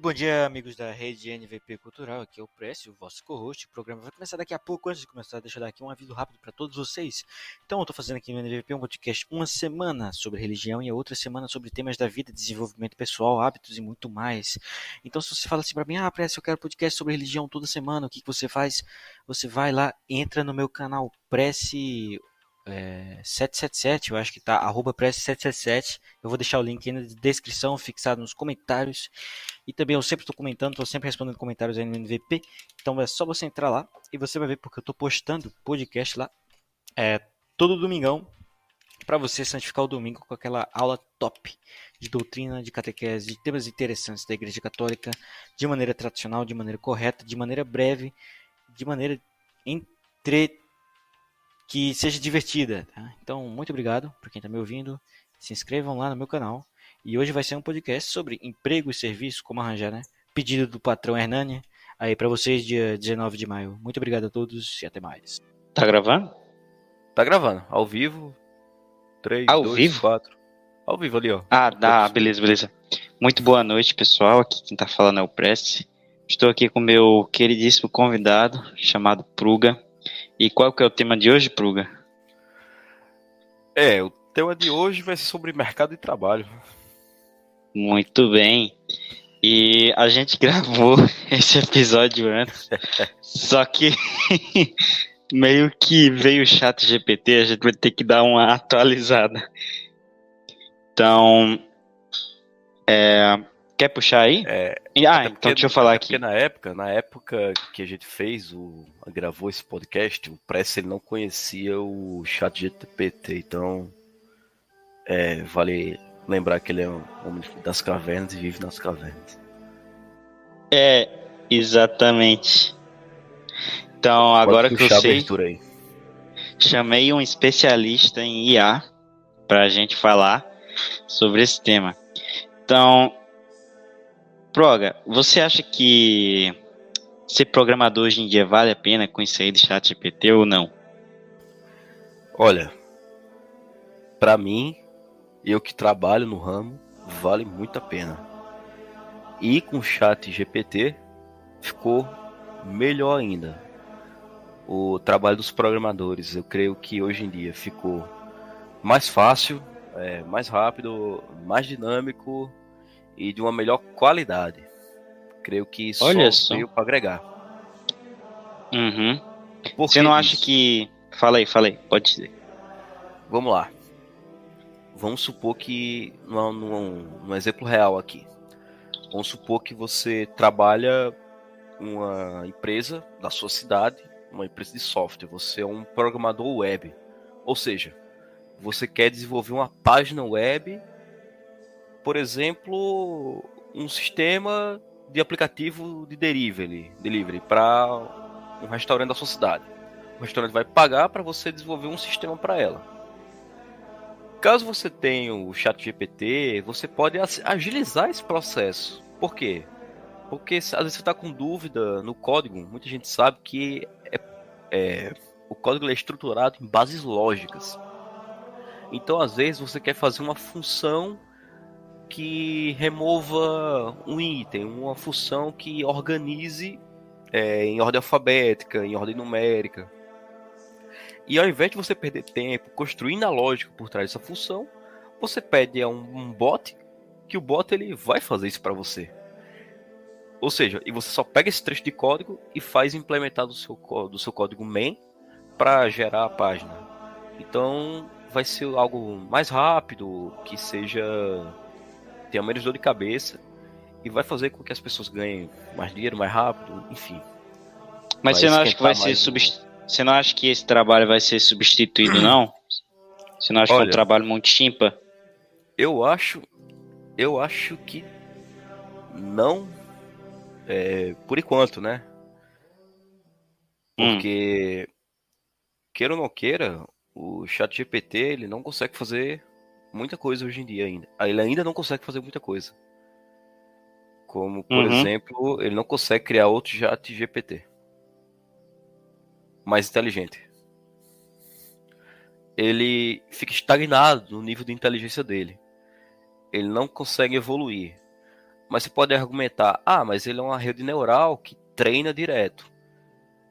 Muito bom dia, amigos da rede NVP Cultural. Aqui é o Précio, o vosso co-host. O programa vai começar daqui a pouco. Antes de começar, deixa eu dar aqui um aviso rápido para todos vocês. Então, eu estou fazendo aqui no NVP um podcast uma semana sobre religião e a outra semana sobre temas da vida, desenvolvimento pessoal, hábitos e muito mais. Então, se você fala assim para mim, ah, Précio, eu quero podcast sobre religião toda semana, o que, que você faz? Você vai lá, entra no meu canal Prece é, 777, eu acho que tá, arroba press777. Eu vou deixar o link aí na descrição, fixado nos comentários. E também eu sempre estou comentando, estou sempre respondendo comentários aí no MVP. Então é só você entrar lá e você vai ver porque eu estou postando podcast lá é, todo domingão para você santificar o domingo com aquela aula top de doutrina, de catequese, de temas interessantes da Igreja Católica, de maneira tradicional, de maneira correta, de maneira breve, de maneira entre que seja divertida. Tá? Então, muito obrigado por quem está me ouvindo. Se inscrevam lá no meu canal. E hoje vai ser um podcast sobre emprego e serviço, como arranjar, né? Pedido do patrão Hernani. Aí para vocês, dia 19 de maio. Muito obrigado a todos e até mais. Tá gravando? Tá gravando, ao vivo. 3, ao 2, vivo? 4. Ao vivo ali, ó. Ah, dá, beleza, beleza. Muito boa noite, pessoal. Aqui quem tá falando é o Prece. Estou aqui com meu queridíssimo convidado, chamado Pruga. E qual que é o tema de hoje, Pruga? É, o tema de hoje vai ser sobre mercado de trabalho. Muito bem. E a gente gravou esse episódio antes, só que meio que veio o chat GPT, a gente vai ter que dar uma atualizada. Então, é, Quer puxar aí? É, ah, então porque, deixa eu falar aqui. Na época, na época que a gente fez o gravou esse podcast, o Press ele não conhecia o Chat GPT, então é, vale lembrar que ele é um homem das cavernas e vive nas cavernas. É, exatamente. Então, Pode agora que eu sei, chamei um especialista em IA para a gente falar sobre esse tema. Então, Proga, você acha que ser programador hoje em dia vale a pena com isso aí chat GPT ou não? Olha, para mim, eu que trabalho no ramo, vale muito a pena. E com o chat GPT ficou melhor ainda. O trabalho dos programadores, eu creio que hoje em dia ficou mais fácil, é, mais rápido, mais dinâmico e de uma melhor qualidade. Creio que isso Olha só. veio para agregar. Uhum. Você não acha que. Fala aí, fala aí, pode dizer. Vamos lá. Vamos supor que. Num, num, num exemplo real aqui. Vamos supor que você trabalha uma empresa da sua cidade, uma empresa de software. Você é um programador web. Ou seja, você quer desenvolver uma página web por exemplo, um sistema de aplicativo de delivery, delivery para um restaurante da sua cidade. O restaurante vai pagar para você desenvolver um sistema para ela. Caso você tenha o Chat GPT, você pode agilizar esse processo. Por quê? Porque às vezes você está com dúvida no código. Muita gente sabe que é, é, o código é estruturado em bases lógicas. Então, às vezes, você quer fazer uma função que remova um item, uma função que organize é, em ordem alfabética, em ordem numérica. E ao invés de você perder tempo construindo a lógica por trás dessa função, você pede a um, um bot que o bot ele vai fazer isso para você. Ou seja, e você só pega esse trecho de código e faz implementar do seu, do seu código main para gerar a página. Então vai ser algo mais rápido, que seja tenha menos dor de cabeça e vai fazer com que as pessoas ganhem mais dinheiro mais rápido, enfim. Mas você não acha que vai ser subst... Você não acha que esse trabalho vai ser substituído, não? Você não acha Olha, que é um trabalho muito chimpa? Eu acho. Eu acho que não. É, por enquanto, né? Hum. Porque. Hum. Queira ou não queira, o chat GPT ele não consegue fazer muita coisa hoje em dia ainda. Ah, ele ainda não consegue fazer muita coisa. Como, por uhum. exemplo, ele não consegue criar outro chat GPT. Mais inteligente. Ele fica estagnado no nível de inteligência dele. Ele não consegue evoluir. Mas você pode argumentar, ah, mas ele é uma rede neural que treina direto.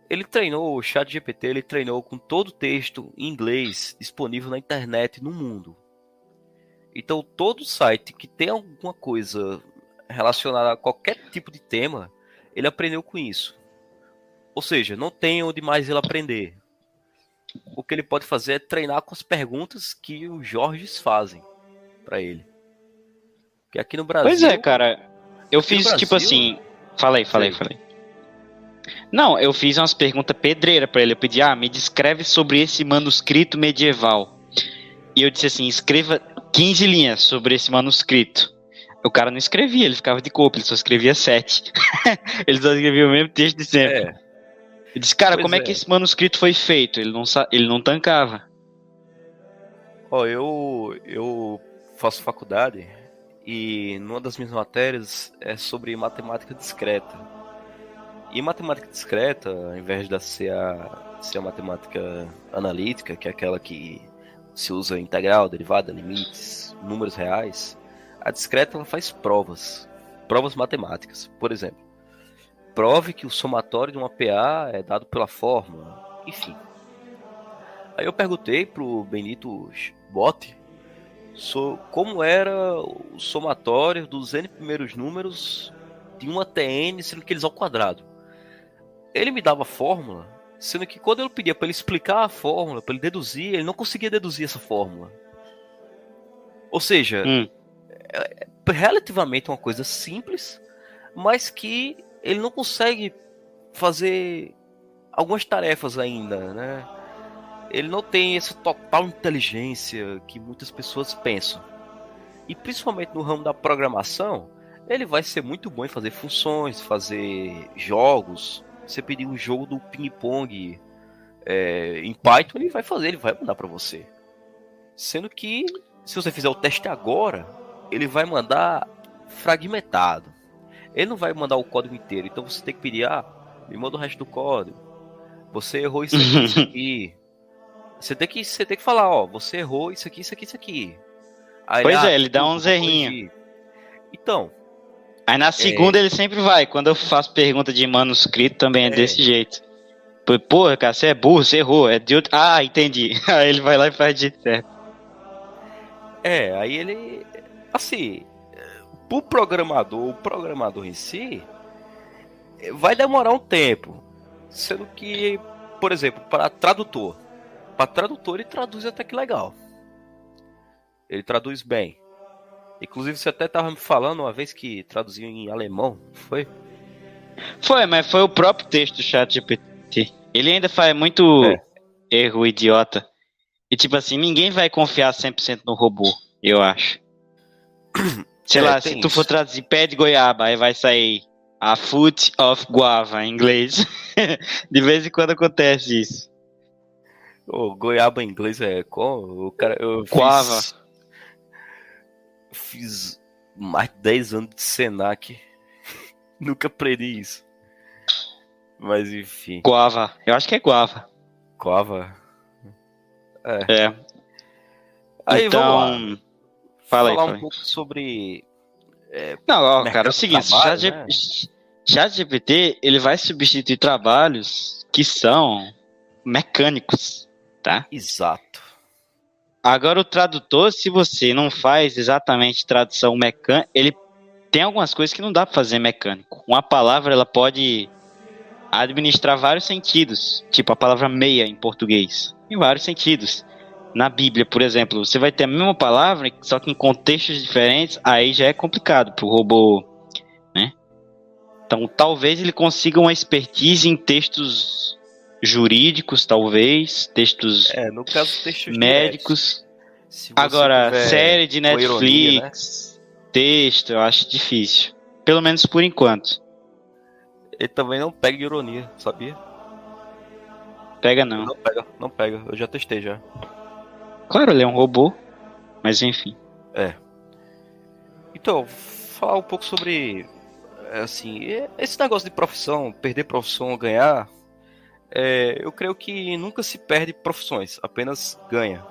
Ele treinou o chat GPT, ele treinou com todo o texto em inglês disponível na internet no mundo. Então todo site que tem alguma coisa relacionada a qualquer tipo de tema, ele aprendeu com isso. Ou seja, não tem onde mais ele aprender. O que ele pode fazer é treinar com as perguntas que os Jorges fazem para ele. Que aqui no Brasil. Pois é, cara. Eu fiz Brasil, tipo assim. Falei, falei, falei. Não, eu fiz umas perguntas pedreiras para ele. Eu pedi, ah, me descreve sobre esse manuscrito medieval. E eu disse assim, escreva 15 linhas sobre esse manuscrito. O cara não escrevia, ele ficava de corpo, ele só escrevia 7. ele só escrevia o mesmo texto de sempre. É. Eu disse, cara, pois como é. é. que esse manuscrito foi feito? Ele não, ele não tancava. Ó, oh, eu, eu faço faculdade e numa das minhas matérias é sobre matemática discreta. E matemática discreta, ao invés de ser a, ser a matemática analítica, que é aquela que se usa integral, derivada, limites, números reais, a discreta ela faz provas, provas matemáticas. Por exemplo, prove que o somatório de uma PA é dado pela fórmula, enfim. Aí eu perguntei pro Benito Botti sobre como era o somatório dos n primeiros números de uma TN, sendo que eles ao quadrado. Ele me dava a fórmula, sendo que quando eu pedia para ele explicar a fórmula, para ele deduzir, ele não conseguia deduzir essa fórmula. Ou seja, hum. é, é relativamente uma coisa simples, mas que ele não consegue fazer algumas tarefas ainda, né? Ele não tem essa total inteligência que muitas pessoas pensam. E principalmente no ramo da programação, ele vai ser muito bom em fazer funções, fazer jogos. Você pedir um jogo do ping-pong é, em Python, ele vai fazer, ele vai mandar para você. Sendo que, se você fizer o teste agora, ele vai mandar fragmentado. Ele não vai mandar o código inteiro. Então você tem que pedir, ah, me manda o resto do código. Você errou isso aqui, isso aqui. Você tem que, você tem que falar, ó, você errou isso aqui, isso aqui, isso aqui. Aí, pois ah, é, ele dá um zerrinho. Então. Aí na segunda é... ele sempre vai. Quando eu faço pergunta de manuscrito também é, é desse jeito. Porra, cara, você é burro, você errou. É de outro... Ah, entendi. Aí ele vai lá e faz de certo. É, aí ele. Assim, pro programador, o programador em si, vai demorar um tempo. Sendo que, por exemplo, para tradutor. Para tradutor ele traduz até que legal. Ele traduz bem. Inclusive você até estava me falando uma vez que traduziu em alemão, foi? Foi, mas foi o próprio texto do chat GPT. Ele ainda faz muito é. erro idiota. E tipo assim, ninguém vai confiar 100% no robô, eu acho. Sei é, lá, se tu isso. for traduzir pé de goiaba, aí vai sair a foot of guava em inglês. de vez em quando acontece isso. O goiaba em inglês é qual? O cara, eu guava. Fiz, fiz mais de 10 anos de Senac. Nunca aprendi isso. Mas enfim. Guava. Eu acho que é guava. Guava. É. é. Aí então... vamos lá. Fala falar aí, um pouco sobre. É, não, ó, cara, é o seguinte: trabalho, né? chat GPT ele vai substituir trabalhos que são mecânicos, tá? Exato. Agora o tradutor, se você não faz exatamente tradução mecânica, ele tem algumas coisas que não dá para fazer mecânico. Uma palavra ela pode administrar vários sentidos, tipo a palavra meia em português, em vários sentidos na Bíblia, por exemplo, você vai ter a mesma palavra, só que em contextos diferentes, aí já é complicado para o robô, né? Então, talvez ele consiga uma expertise em textos jurídicos, talvez, textos é, no caso, textos médicos. Agora, série de Netflix, ironia, né? texto, eu acho difícil. Pelo menos por enquanto. Ele também não pega ironia, sabia? Pega não. Não pega, não pega. Eu já testei já. Claro, ele é um robô, mas enfim. É. Então, falar um pouco sobre assim, esse negócio de profissão, perder profissão ou ganhar, é, eu creio que nunca se perde profissões, apenas ganha.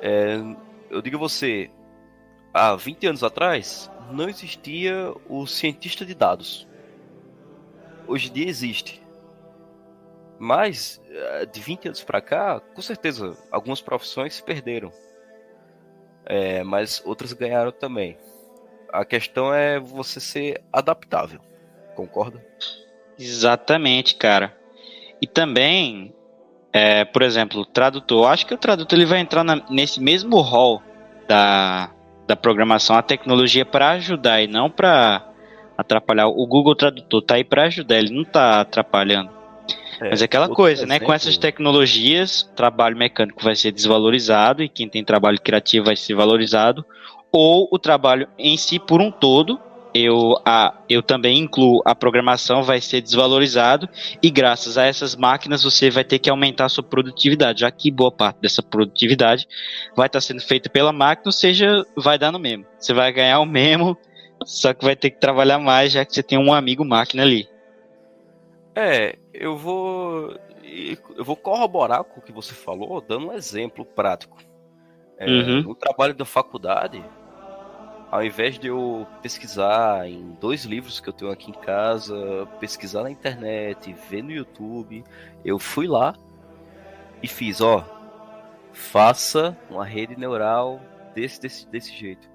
É, eu digo a você, há 20 anos atrás, não existia o cientista de dados. Hoje em dia existe. Mas, eh, de 20 anos para cá, com certeza, algumas profissões se perderam. É, mas outras ganharam também. A questão é você ser adaptável. Concorda? Exatamente, cara. E também, é, por exemplo, o tradutor. Acho que o tradutor ele vai entrar na, nesse mesmo rol da, da programação, a tecnologia para ajudar e não para atrapalhar. O Google Tradutor tá aí para ajudar, ele não tá atrapalhando. É, Mas é aquela coisa, né? Com essas tecnologias, o trabalho mecânico vai ser desvalorizado e quem tem trabalho criativo vai ser valorizado, ou o trabalho em si por um todo eu, a, eu também incluo a programação, vai ser desvalorizado e graças a essas máquinas você vai ter que aumentar a sua produtividade, já que boa parte dessa produtividade vai estar sendo feita pela máquina, ou seja, vai dar no mesmo. Você vai ganhar o mesmo, só que vai ter que trabalhar mais, já que você tem um amigo máquina ali. É, eu vou eu vou corroborar com o que você falou, dando um exemplo prático. É, uhum. No trabalho da faculdade, ao invés de eu pesquisar em dois livros que eu tenho aqui em casa, pesquisar na internet, ver no YouTube, eu fui lá e fiz, ó, faça uma rede neural desse, desse, desse jeito.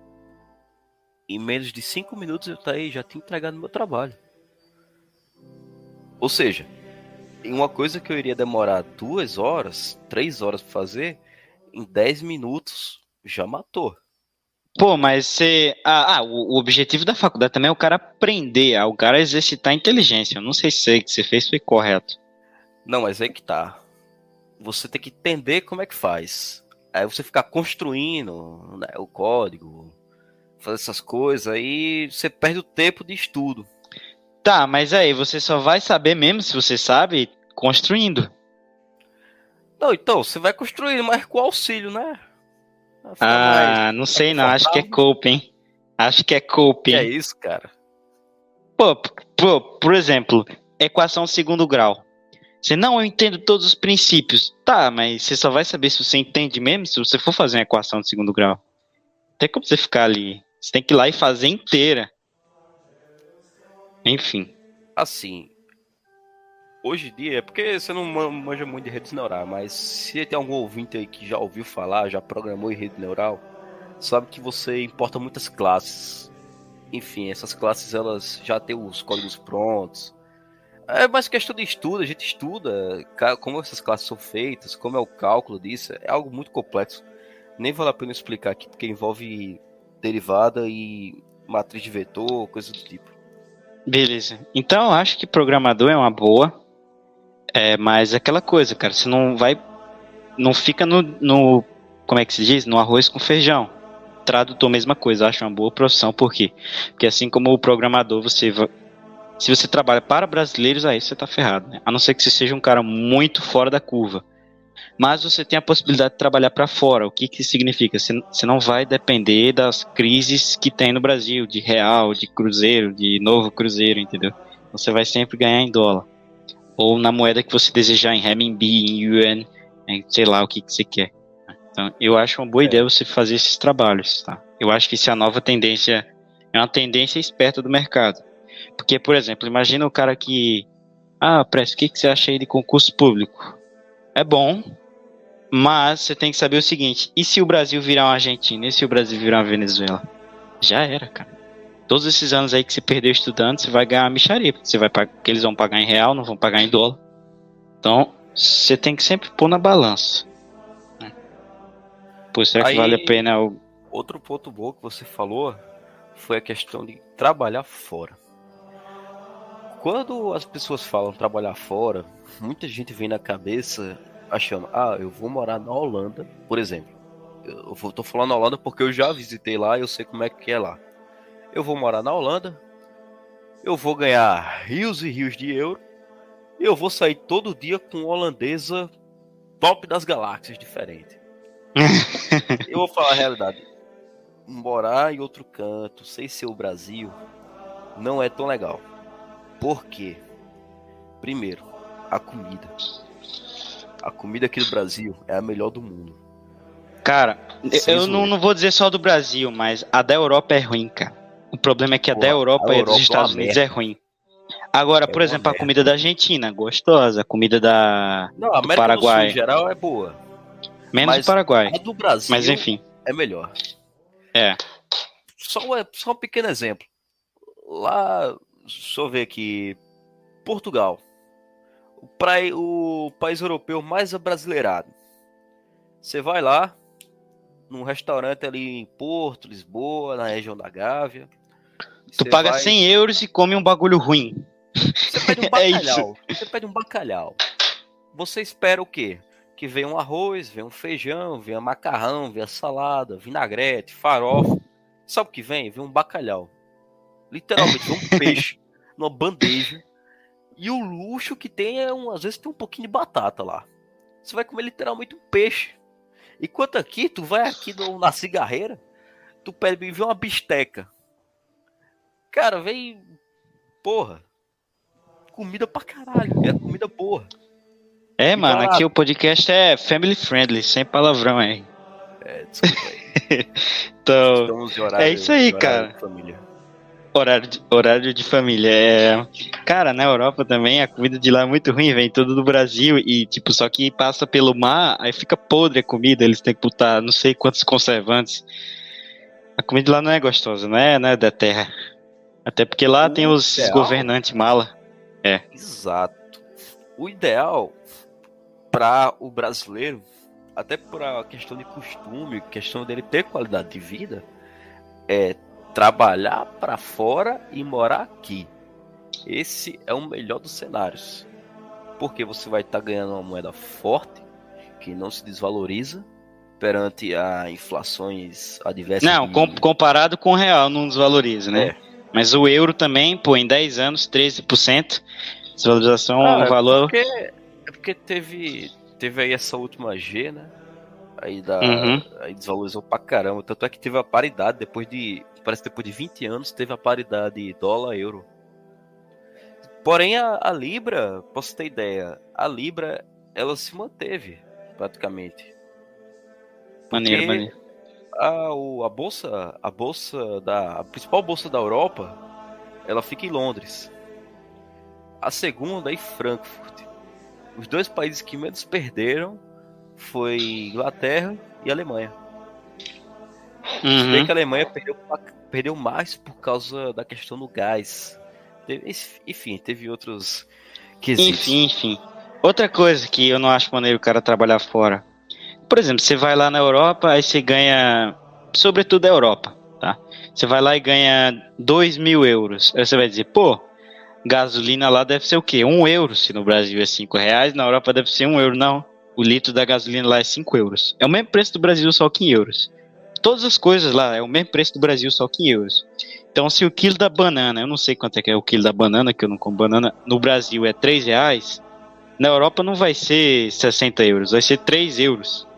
Em menos de cinco minutos eu tá aí, já tinha entregado meu trabalho. Ou seja, em uma coisa que eu iria demorar duas horas, três horas para fazer, em dez minutos já matou. Pô, mas você. Ah, ah o, objetivo da faculdade também é o cara aprender, é o cara exercitar a inteligência. Eu não sei se o que você fez foi correto. Não, mas aí que tá. Você tem que entender como é que faz. Aí você ficar construindo né, o código, fazer essas coisas, aí você perde o tempo de estudo. Tá, mas aí você só vai saber mesmo se você sabe construindo. Não, então, você vai construindo, mas com auxílio, né? Ah, não sei não, acho que é coping. Acho que é coping. é isso, cara? Pô, pô, por exemplo, equação segundo grau. Você não, eu entendo todos os princípios. Tá, mas você só vai saber se você entende mesmo se você for fazer uma equação de segundo grau. Tem como você ficar ali. Você tem que ir lá e fazer inteira. Enfim. Assim, hoje em dia, é porque você não manja muito de redes neurais, mas se tem algum ouvinte aí que já ouviu falar, já programou em rede neural, sabe que você importa muitas classes. Enfim, essas classes elas já têm os códigos prontos. É mais questão de estudo, a gente estuda como essas classes são feitas, como é o cálculo disso, é algo muito complexo. Nem vale a pena explicar aqui, porque envolve derivada e matriz de vetor, coisa do tipo. Beleza. Então acho que programador é uma boa. É, mas é aquela coisa, cara, você não vai. Não fica no, no. Como é que se diz? No arroz com feijão. Tradutor, mesma coisa, acho uma boa profissão, por quê? Porque assim como o programador, você se você trabalha para brasileiros, aí você tá ferrado, né? A não ser que você seja um cara muito fora da curva. Mas você tem a possibilidade de trabalhar para fora. O que que significa? Você, você não vai depender das crises que tem no Brasil, de real, de cruzeiro, de novo cruzeiro, entendeu? Você vai sempre ganhar em dólar ou na moeda que você desejar, em renminbi, em yuan, em sei lá o que, que você quer. Então, eu acho uma boa é. ideia você fazer esses trabalhos, tá? Eu acho que isso é a nova tendência, é uma tendência esperta do mercado. Porque, por exemplo, imagina o cara que, ah, Presto, o que, que você acha aí de concurso público? É bom, mas você tem que saber o seguinte, e se o Brasil virar uma Argentina, e se o Brasil virar uma Venezuela? Já era, cara todos esses anos aí que você perdeu estudando, você vai ganhar uma micharia, você vai pagar, porque eles vão pagar em real, não vão pagar em dólar. Então, você tem que sempre pôr na balança. Né? Pô, será aí, que vale a pena o... Outro ponto bom que você falou foi a questão de trabalhar fora. Quando as pessoas falam trabalhar fora, muita gente vem na cabeça achando, ah, eu vou morar na Holanda, por exemplo. Eu tô falando na Holanda porque eu já visitei lá e eu sei como é que é lá eu vou morar na Holanda, eu vou ganhar rios e rios de euro, e eu vou sair todo dia com holandesa top das galáxias diferente. eu vou falar a realidade. Morar em outro canto, sem ser o Brasil, não é tão legal. Por quê? Primeiro, a comida. A comida aqui do Brasil é a melhor do mundo. Cara, Sem eu não, não vou dizer só do Brasil, mas a da Europa é ruim, cara. O problema é que a da Europa a e Europa dos é Estados Unidos é ruim. Agora, É por exemplo, a comida da Argentina, gostosa. A comida da. Não, a do América do Sul Paraguai. em geral é boa. Menos Mas o Paraguai. A do Brasil Mas enfim. é melhor. É. Só, um- só um pequeno exemplo. Lá, deixa eu ver aqui. Portugal. O, prai- o país europeu mais abrasileirado. Você vai lá, num restaurante ali em Porto, Lisboa, na região da Gávea. Tu Você paga vai- 100 euros e come um bagulho ruim. Você pede um É bacalhau. Você pede um bacalhau. Você espera o quê? Que venha um arroz, venha um feijão, venha macarrão, venha salada, vinagrete, farofa. Sabe o que vem? Vem um bacalhau. Literalmente, um peixe numa bandeja. E o luxo que tem é, um, às vezes, tem um pouquinho de batata lá. Você vai comer literalmente um peixe. Enquanto aqui, tu vai aqui no- na cigarreira, tu pede vem uma bisteca. Cara, vem. Porra. Comida pra caralho. É comida boa. É, E mano, barato. aqui o podcast é family friendly, sem palavrão aí. É, desculpa aí. Então, horário, É isso aí, cara. de Família. horário de, horário de família. É... Cara, na Europa também a comida de lá é muito ruim, vem tudo do Brasil e, tipo, só que passa pelo mar, aí fica podre a comida, eles têm que botar não sei quantos conservantes. A comida de lá não é gostosa, não é, não é da terra. Até porque lá O tem os ideal- governantes mala. Exato. O ideal para o brasileiro, até por a questão de costume, questão dele ter qualidade de vida, é trabalhar para fora e morar aqui. Esse é o melhor dos cenários. Porque você vai estar ganhando uma moeda forte, que não se desvaloriza perante a inflações adversas. Não, de- com- comparado com o real não desvaloriza, né? É. Mas o euro também, pô, em 10 anos, 13%, desvalorização, Ah, um é valor... Porque, é porque teve, teve aí essa última G, né? Aí, da, Uhum. aí desvalorizou pra caramba. Tanto é que teve a paridade depois de. Parece que depois de 20 anos teve a paridade dólar-euro. Porém, a, a Libra, posso ter ideia, a Libra ela se manteve praticamente. Maneiro, Porque maneiro. A, o- a bolsa, a bolsa da a principal bolsa da Europa, ela fica em Londres. A segunda é em Frankfurt. Os dois países que menos perderam foi Inglaterra e Alemanha. Se bem Uhum. que a Alemanha perdeu, perdeu mais por causa da questão do gás. Teve- enfim, teve outros quesitos. Enfim, enfim. Outra coisa que eu não acho maneiro o cara trabalhar fora. Por exemplo, você vai lá na Europa, aí você ganha. Sobretudo a Europa, tá? Você vai lá e ganha 2 mil euros. Aí você vai dizer, pô, gasolina lá deve ser o quê? 1 um euro. Se no Brasil é 5 reais, na Europa deve ser 1 um euro. Não. O litro da gasolina lá é 5 euros. É o mesmo preço do Brasil, só que em euros. Todas as coisas lá é o mesmo preço do Brasil, só que em euros. Então, se o quilo da banana, eu não sei quanto é que é o quilo da banana, que eu não como banana, no Brasil é 3 reais, na Europa não vai ser 60 euros, vai ser 3 euros.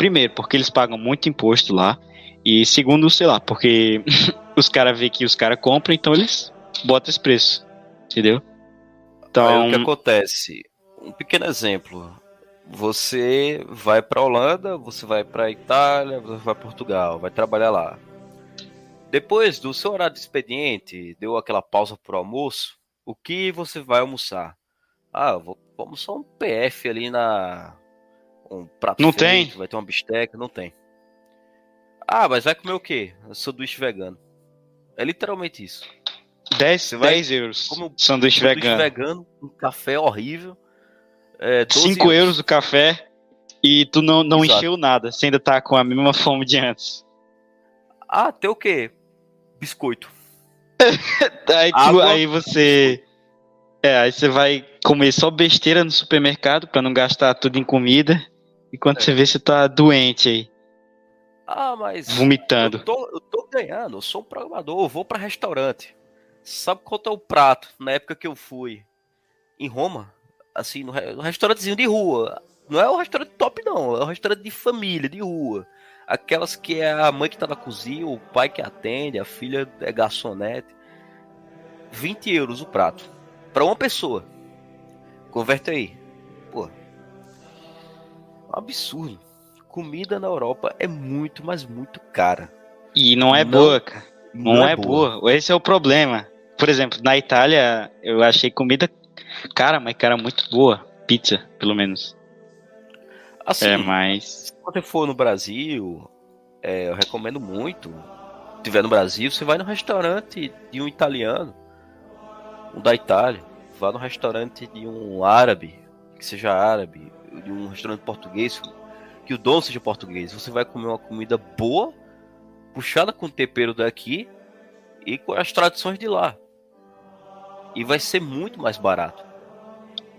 Primeiro, porque eles pagam muito imposto lá. E segundo, sei lá, porque os caras veem que os caras compram, então eles botam esse preço. Entendeu? Aí Então, o que acontece? Um pequeno exemplo. Você vai para Holanda, você vai para Itália, você vai para Portugal, vai trabalhar lá. Depois do seu horário de expediente, deu aquela pausa pro almoço, o que você vai almoçar? Ah, vou, vou almoçar um PF ali na um prato Não feito, tem. vai ter uma bisteca, não tem. Ah, mas vai comer o quê? Sanduíche vegano. É literalmente isso. 10, Você vai- 10 euros. Como Sanduíche Sanduíche vegano. vegano, um café horrível. É, 12 5 euros o café e tu não, não Exato. encheu nada. Você ainda tá com a mesma fome de antes. Ah, tem o quê? Biscoito. Aí, tu- aí você. É, aí você vai comer só besteira no supermercado pra não gastar tudo em comida. E quando É. você vê, você tá doente aí, Ah, mas. vomitando. Eu tô, eu tô ganhando, eu sou um programador, eu vou pra restaurante. Sabe quanto é o prato na época que eu fui em Roma? Assim, no, no restaurantezinho de rua. Não é o restaurante top, não. É o restaurante de família, de rua. Aquelas que é a mãe que tá na cozinha, o pai que atende, a filha é garçonete. 20 euros o prato. Pra uma pessoa. Converte aí. É absurdo. comida na Europa é muito, mas muito cara. E não é Não- boa, cara. Não, é, boa. Esse é o problema. Por exemplo, na Itália, eu achei comida cara, mas cara muito boa. Pizza, pelo menos. Assim, É, mas. se você for no Brasil, é, eu recomendo muito. Se tiver no Brasil, você vai no restaurante de um italiano, um da Itália. Vá no restaurante de um árabe, que seja árabe, de um restaurante português, que o dono seja português. Você vai comer uma comida boa, puxada com o tempero daqui e com as tradições de lá. E vai ser muito mais barato.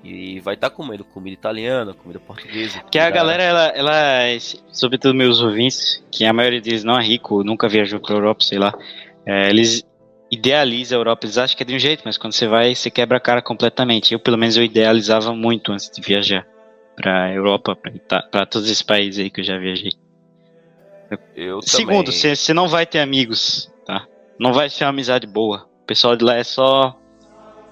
E vai estar comendo comida italiana, comida portuguesa. Que a galera, ela, ela, sobretudo meus ouvintes, que a maioria deles não é rico, nunca viajou pra Europa, sei lá, é, eles idealizam a Europa, eles acham que é de um jeito, mas quando você vai, você quebra a cara completamente. Eu, pelo menos, eu idealizava muito antes de viajar pra Europa, pra, Ita- pra todos esses países aí que eu já viajei. Eu Segundo, você não vai ter amigos, tá? Não vai ser uma amizade boa. O pessoal de lá é só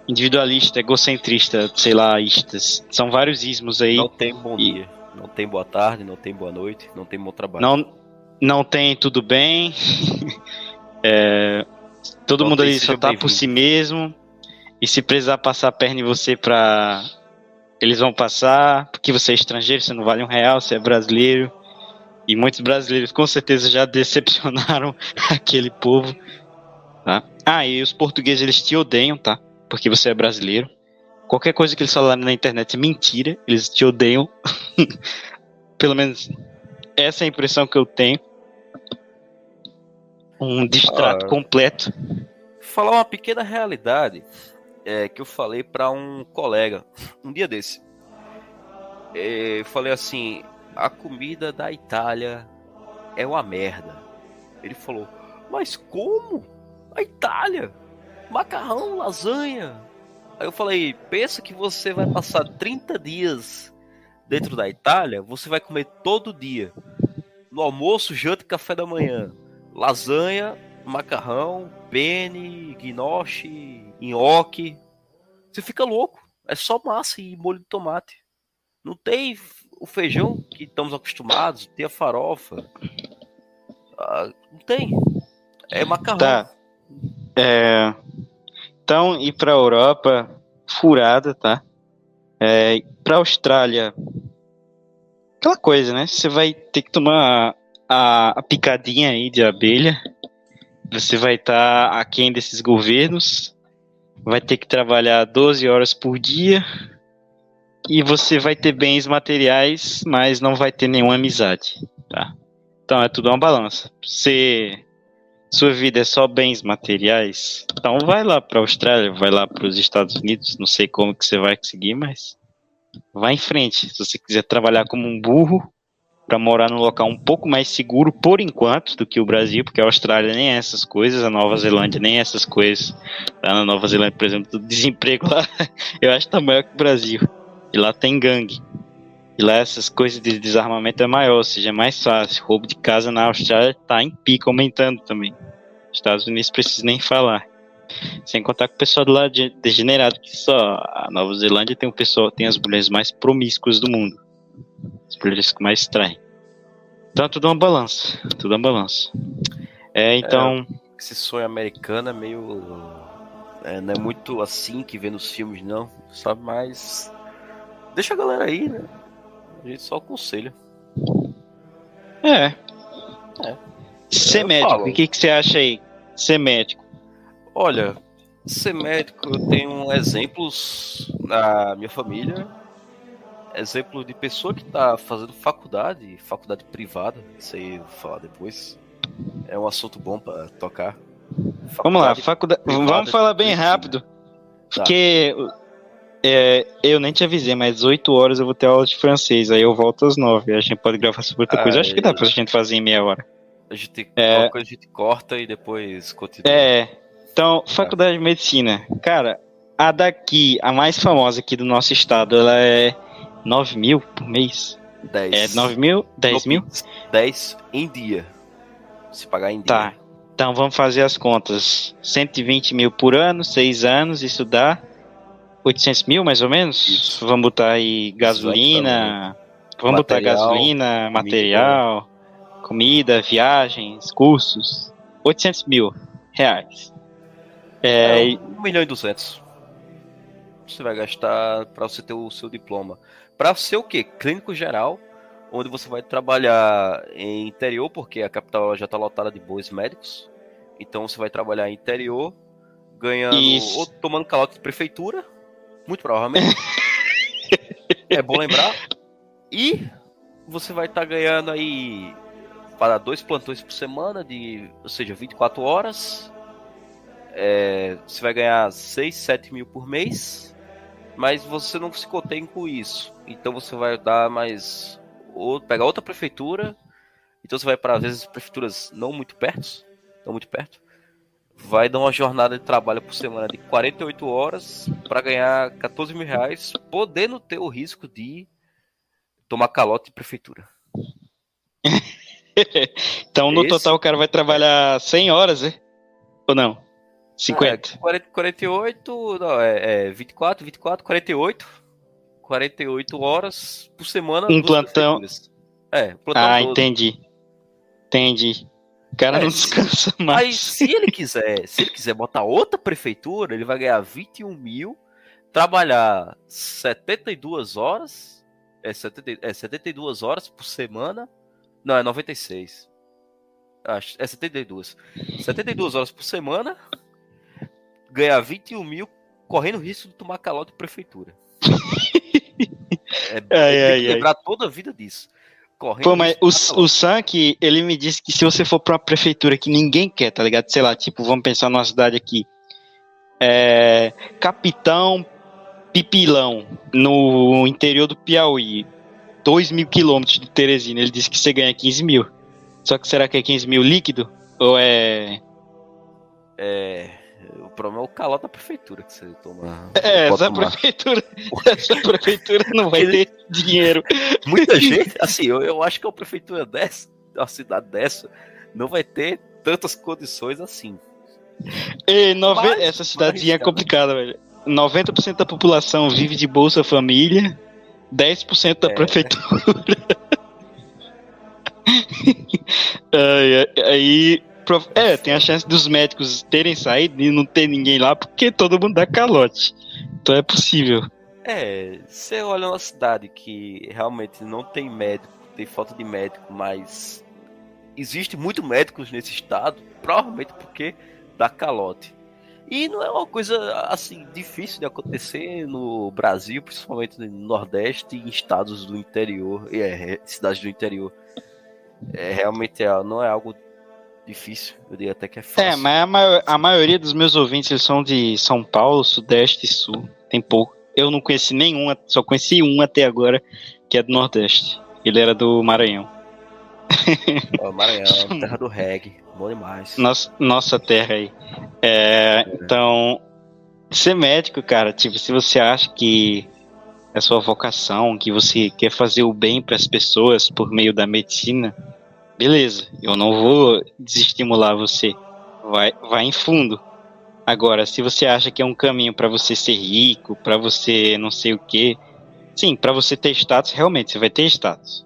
individualista, egocentrista, sei lá, istas. São vários ismos aí. Não tem bom e- dia, não tem boa tarde, não tem boa noite, não tem bom trabalho. Não, não tem tudo bem. É, todo Não mundo ali só tá por si mesmo. E se precisar passar a perna em você pra. Eles vão passar, porque você é estrangeiro, você não vale um real, você é brasileiro. E muitos brasileiros com certeza já decepcionaram aquele povo. Tá? Ah, e os portugueses eles te odeiam, tá? Porque você é brasileiro. Qualquer coisa que eles falarem na internet é mentira, eles te odeiam. Pelo menos essa é a impressão que eu tenho. Um distrato Ah. completo. Falar uma pequena realidade é, que eu falei pra um colega um dia desse. É, eu falei assim: a comida da Itália é uma merda. Ele falou: Mas como? A Itália? Macarrão, lasanha. Aí eu falei: Pensa que você vai passar 30 dias dentro da Itália, você vai comer todo dia. No almoço, janta e café da manhã. Lasanha, macarrão, penne, gnocchi, nhoque. Você fica louco. É só massa e molho de tomate. Não tem o feijão que estamos acostumados, tem a farofa. Ah, não tem. É macarrão. Tá. É, então, ir pra Europa, furada, tá? É, pra Austrália, aquela coisa, né? Você vai ter que tomar a, a picadinha aí de abelha. Você vai estar aquém desses governos. Vai ter que trabalhar 12 horas por dia. E você vai ter bens materiais, mas não vai ter nenhuma amizade, tá? Então é tudo uma balança. Você sua vida é só bens materiais, então vai lá para a Austrália, vai lá para os Estados Unidos, não sei como que você vai conseguir, mas vai em frente. Se você quiser trabalhar como um burro para morar num local um pouco mais seguro por enquanto do que o Brasil, porque a Austrália nem é essas coisas, a Nova Zelândia nem é essas coisas. Lá na Nova Zelândia, por exemplo, o desemprego lá, eu acho que tá maior que o Brasil. E lá tem gangue. E lá essas coisas de desarmamento é maior, ou seja, é mais fácil. Roubo de casa na Austrália tá em pico aumentando também. Estados Unidos precisa nem falar. Sem contar com o pessoal de lá de- degenerado, que só a Nova Zelândia tem o pessoal, tem as mulheres mais promíscuas do mundo. As mulheres que mais traem. Então é tudo uma balança. Tudo uma balança. É, então. Esse sonho americano é meio. é, não é muito assim que vê nos filmes, não. Sabe, mas. Deixa a galera aí, né? A gente só aconselha. É. É. Ser Eu médico, o que, que você acha aí? Ser médico. Olha, ser médico, eu tenho exemplos na minha família. Exemplo de pessoa que tá fazendo faculdade, faculdade privada. Isso aí eu vou falar depois. É um assunto bom pra tocar. Vamos lá, Faculdade faculdade. Vamos falar bem rápido. Tá. Porque é, eu nem te avisei, mas 8 horas eu vou ter aula de francês, aí eu volto às 9. A gente pode gravar sobre outra coisa. Acho que dá pra gente fazer em meia hora. A gente, É. a gente corta e depois continua. É. Então, faculdade de medicina. Cara, a daqui, a mais famosa aqui do nosso estado, ela é 9 mil por mês. 10. É 9 mil? 10 mil? 10 em dia. Se pagar em dia. Tá. Então vamos fazer as contas. 120 mil por ano, 6 anos, isso dá 800 mil mais ou menos? Isso. Vamos botar aí gasolina, Vamos botar Material, gasolina, material, comida, viagens, cursos. 800 mil reais. É, É, e- 1 milhão e 200. Você vai gastar para você ter o seu diploma. Para ser o quê? Clínico geral, onde você vai trabalhar em interior, porque a capital já está lotada de bons médicos. Então você vai trabalhar em interior, ganhando Isso. ou tomando calote de prefeitura, muito provavelmente. é bom lembrar. E você vai estar ganhando aí para dois plantões por semana, de, ou seja, 24 horas. É, você vai ganhar 6, 7 mil por mês, mas você não se contém com isso. Então você vai dar mais. Ou pegar outra prefeitura. Então você vai para, às vezes, prefeituras não muito perto. Não muito perto. Vai dar uma jornada de trabalho por semana de 48 horas para ganhar 14 mil reais, podendo ter o risco de tomar calote de prefeitura. então, no Esse- total, o cara vai trabalhar 100 horas, né? Ou não? 50. É, 40, 48, não, é, é 24, 24, 48. 48 horas por semana. Um plantão. É, plantão ah, todo. entendi. Entendi. O cara É, não descansa mais. se ele quiser, se ele quiser botar outra prefeitura, ele vai ganhar 21 mil, trabalhar 72 horas, é, 70, é 72 horas por semana, não, é 96. Acho, é 72. 72 horas por semana, ganhar 21 mil, correndo risco de tomar calote de prefeitura. É, Ai, tem ai, que ai. lembrar toda a vida disso. Correndo Pô, mas o, o Sank, ele me disse que se você for pra uma prefeitura que ninguém quer, tá ligado? Sei lá, tipo, vamos pensar numa cidade aqui. É, Capitão Pipilão, no interior do Piauí. 2 mil quilômetros de Teresina. Ele disse que você ganha 15 mil. Só que será que é 15 mil líquido? Ou é. É, o problema é o calote da prefeitura que você toma. É, pode essa tomar. prefeitura. Essa prefeitura não vai ter dinheiro. Muita gente, assim, eu, eu acho que uma prefeitura dessa, uma cidade dessa, não vai ter tantas condições assim. E nove... Mas- Essa cidadezinha é mas, complicada, velho. 90% da população vive de Bolsa Família, 10% da É. prefeitura. Ai, aí. É, tem a chance dos médicos terem saído e não ter ninguém lá porque todo mundo dá calote. Então é possível. É, você olha uma cidade que realmente não tem médico, tem falta de médico, mas existe muito médicos nesse estado, provavelmente porque dá calote. E não é uma coisa assim difícil de acontecer no Brasil, principalmente no Nordeste e em estados do interior, e é, cidades do interior. É, realmente é, não é algo difícil, eu diria até que é fácil. É, mas a, maior- a maioria dos meus ouvintes eles são de São Paulo, Sudeste e Sul. Tem pouco. Eu não conheci nenhum, só conheci um até agora, que é do Nordeste. Ele era do Maranhão. Maranhão, terra do reggae, bom demais. Nossa, nossa terra aí. É, então, ser médico, cara, tipo, se você acha que é sua vocação, que você quer fazer o bem para as pessoas por meio da medicina, beleza, eu não vou desestimular você. Vai, vai em fundo. Agora, se você acha que é um caminho para você ser rico, para você não sei o quê, sim, para você ter status, realmente você vai ter status.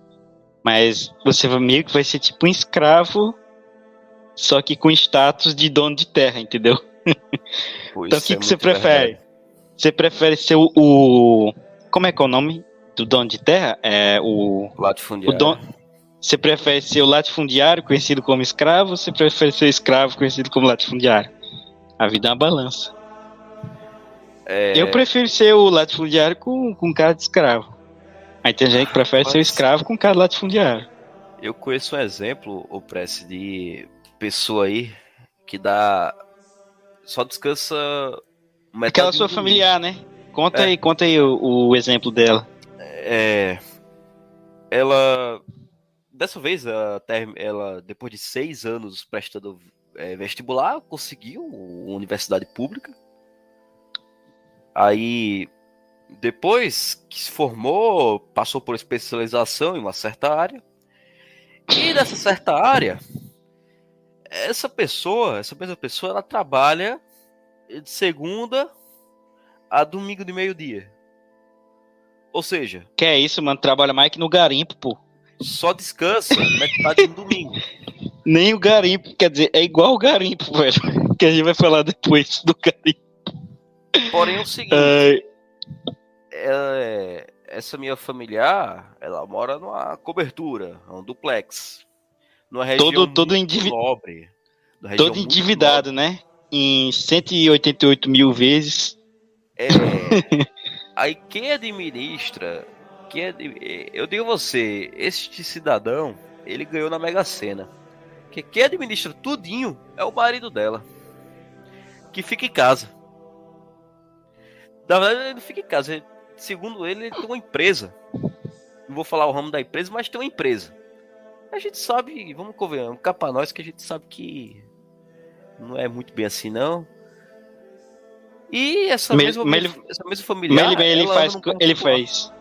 Mas você meio que vai ser tipo um escravo só que com status de dono de terra, entendeu? Pô, Então o que, é que você prefere? Você prefere ser o, o- Como é que é o nome do dono de terra? É o. O Latifundiário. dono. Você prefere ser o latifundiário, conhecido como escravo, ou você prefere ser escravo, conhecido como latifundiário? A vida é uma balança. É, Eu prefiro ser o latifundiário com, com cara de escravo. Aí tem gente que prefere ser o Mas- escravo com cara de latifundiário. Eu conheço um exemplo, o Prece, de pessoa aí que dá. Só descansa. Aquela sua familiar, né? Conta É. aí, conta aí o, o exemplo dela. É. Ela. Dessa vez, ela, term- ela, depois de seis anos prestando é, vestibular, conseguiu uma universidade pública. Aí, depois que se formou, passou por especialização em uma certa área. E nessa certa área, essa pessoa, essa mesma pessoa, ela trabalha de segunda a domingo de meio-dia. Ou seja, Que é isso, mano? Trabalha mais que no garimpo, pô. Só descansa metade do domingo. Nem o garimpo, quer dizer, é igual o garimpo, velho. Que a gente vai falar depois do garimpo. Porém, é o seguinte, Ai, é- essa minha familiar, ela mora numa cobertura, um duplex. Numa região Todo- todo muito endivi- nobre. todo endividado, né? Em 188 mil vezes. É. Aí quem administra, quem ad- é, eu digo a você, este cidadão, ele ganhou na Mega Sena. Que quem administra tudinho é o marido dela. Que fica em casa. Na verdade, ele não fica em casa. ele- segundo ele, ele tem uma empresa. Não vou falar o ramo da empresa, mas tem uma empresa. A gente sabe, vamos convenhamos, cá pra nós que a gente sabe que não é muito bem assim, não. E essa, Mas- mesma, mas ele- essa mesma familiar. Mas ele, ele faz, ele faz.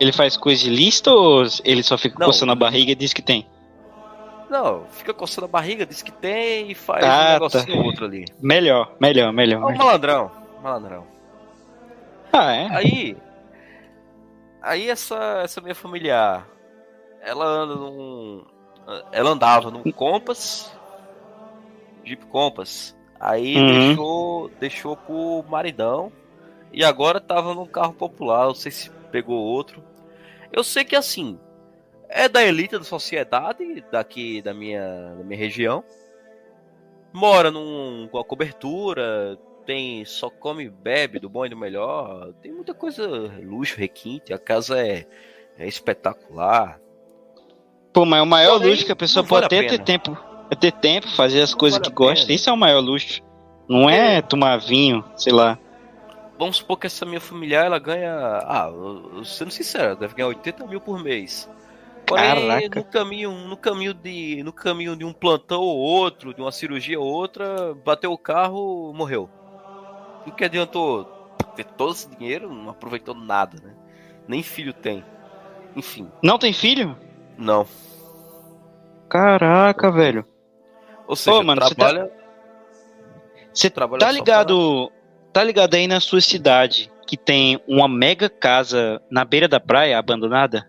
Ele faz coisa ilícita ou ele só fica Não. coçando a barriga e diz que tem? Não, fica coçando a barriga, diz que tem e faz Ah, um tá. negocinho ou outro ali. Melhor, melhor, melhor. É um malandrão, malandrão. Ah, é? Aí, aí essa, essa minha familiar, ela anda num, ela andava num Compass, Jeep Compass. Aí Uhum. deixou, deixou pro maridão e agora tava num carro popular. Não sei se pegou outro. Eu sei que assim é da elite da sociedade daqui da minha, da minha região. Mora num, com a cobertura, tem só come e bebe do bom e do melhor. Tem muita coisa, luxo, requinte. A casa é, é espetacular. Pô, mas o maior Porém, luxo que a pessoa não vale pode ter é ter tempo. É ter tempo, fazer as coisas vale que gosta. Isso é o maior luxo. Não é tomar vinho, sei lá. Vamos supor que essa minha familiar ela ganha. Ah, sendo sincero, deve ganhar 80 mil por mês. Porém, Caraca. no caminho, no caminho de, no caminho de um plantão ou outro, de uma cirurgia ou outra, bateu o carro, morreu. O que adiantou ter todo esse dinheiro, não aproveitou nada, né? Nem filho tem. Enfim, Não tem filho? não. Caraca, velho. Ou seja, mano, você tá- trabalha, Você trabalha tá ligado? Tá ligado aí na sua cidade que tem uma mega casa na beira da praia abandonada?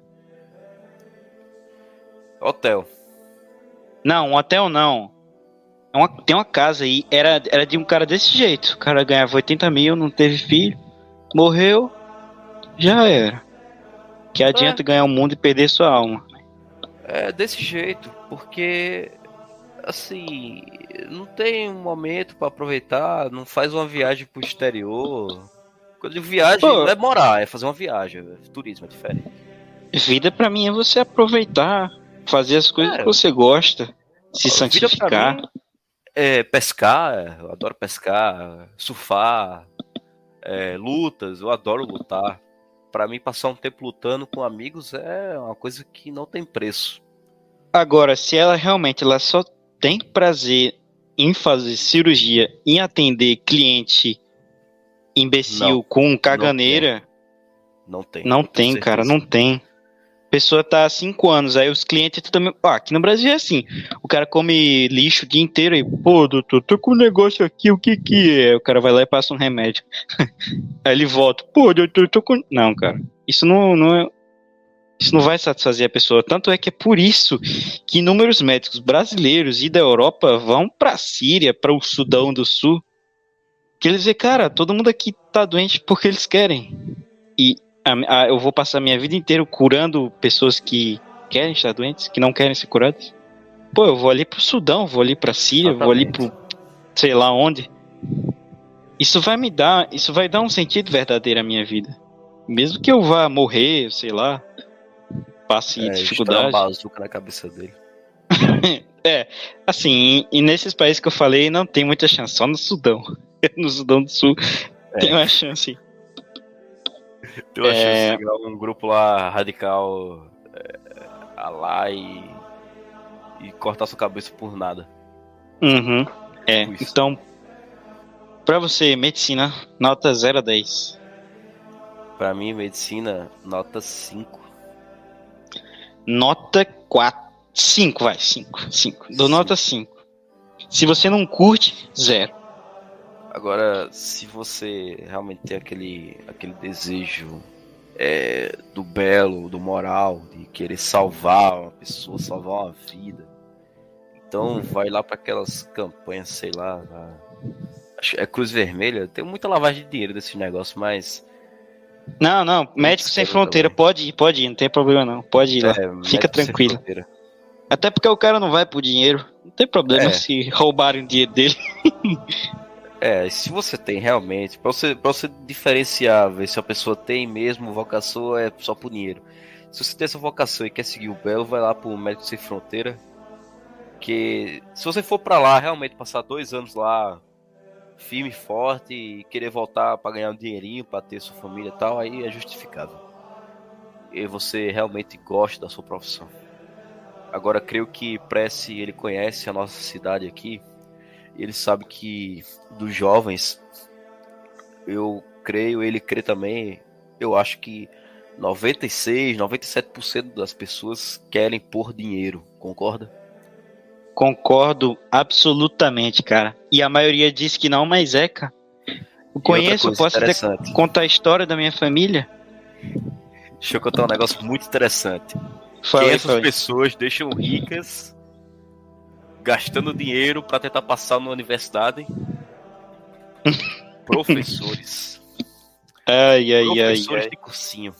hotel. Não, um hotel não. É uma- tem uma casa aí, era, era de um cara desse jeito. O cara ganhava 80 mil, não teve filho, morreu, já era. Que adianta ganhar o mundo e perder sua alma. É desse jeito, porque assim, não tem um momento pra aproveitar, não faz uma viagem pro exterior. Quando eu viagem, Pô. não é morar, é fazer uma viagem, é turismo, é diferente. Vida pra mim é você aproveitar, fazer as coisas É. que você gosta, se santificar. mim É pescar, eu adoro pescar, surfar, é, lutas, eu adoro lutar. Pra mim, passar um tempo lutando com amigos é uma coisa que não tem preço. Agora, se ela realmente ela só tem prazer em fazer cirurgia, em atender cliente imbecil Não, com caganeira, Não tem. não com tem, cara, não tem. Pessoa tá há cinco anos, aí os clientes também. Ah, aqui no Brasil é assim. O cara come lixo o dia inteiro e, pô, doutor, tô com um negócio aqui, o que que é? O cara vai lá e passa um remédio. aí ele volta, pô, doutor, tô com. Não, cara. Isso não, não é. Isso não vai satisfazer a pessoa. Tanto é que é por isso que inúmeros médicos brasileiros e da Europa vão pra Síria, para o Sudão do Sul. Que eles dizem, cara, todo mundo aqui tá doente porque eles querem. E a- a- eu vou passar minha vida inteira curando pessoas que querem estar doentes, que não querem ser curadas. Pô, eu vou ali pro Sudão, vou ali pra Síria, vou ali pro sei lá onde. Isso vai me dar, isso vai dar um sentido verdadeiro à minha vida. Mesmo que eu vá morrer, sei lá, passe É, dificuldade. uma bazuca na cabeça dele. É, assim, e, e nesses países que eu falei não tem muita chance, só no Sudão. No Sudão do Sul É. tem uma chance. Tem uma É. chance de criar um grupo lá radical é, a lá e, e cortar sua cabeça por nada. Uhum. É, Tipo então, pra você, medicina, nota 0 a 10. Pra mim, medicina, nota 5. Nota 4. 5, vai, 5. 5. Dou nota 5. Se você não curte, 0. Agora, se você realmente tem aquele, aquele desejo é, do belo, do moral, de querer salvar uma pessoa, salvar uma vida. Então vai lá para aquelas campanhas, sei lá, lá, é Cruz Vermelha, tem muita lavagem de dinheiro desse negócio, mas não, não, Médico Sem Fronteira, pode ir, pode ir, não tem problema não, pode ir lá, é, fica tranquilo. Até porque o cara não vai por dinheiro, não tem problema é. se roubarem o dinheiro dele. É, se você tem realmente, pra você, pra você diferenciar, ver se a pessoa tem mesmo vocação é só por dinheiro. Se você tem essa vocação e quer seguir o Belo, vai lá pro Médico Sem Fronteira. Que se você for para lá, realmente passar dois anos lá, firme, forte, e querer voltar para ganhar um dinheirinho, para ter sua família e tal, aí é justificável. E você realmente gosta da sua profissão. Agora, creio que Prece, ele conhece a nossa cidade aqui ele sabe que dos jovens, eu creio, ele crê também, eu acho que 96, 97% das pessoas querem pôr dinheiro, concorda? Concordo absolutamente, cara. E a maioria diz que não, mas é, cara. Eu conheço, posso até contar a história da minha família. Deixa eu contar um negócio muito interessante. Fala, que essas pessoas deixam ricas gastando dinheiro para tentar passar na universidade. Professores. Ai, ai, Professores ai, de cursinho.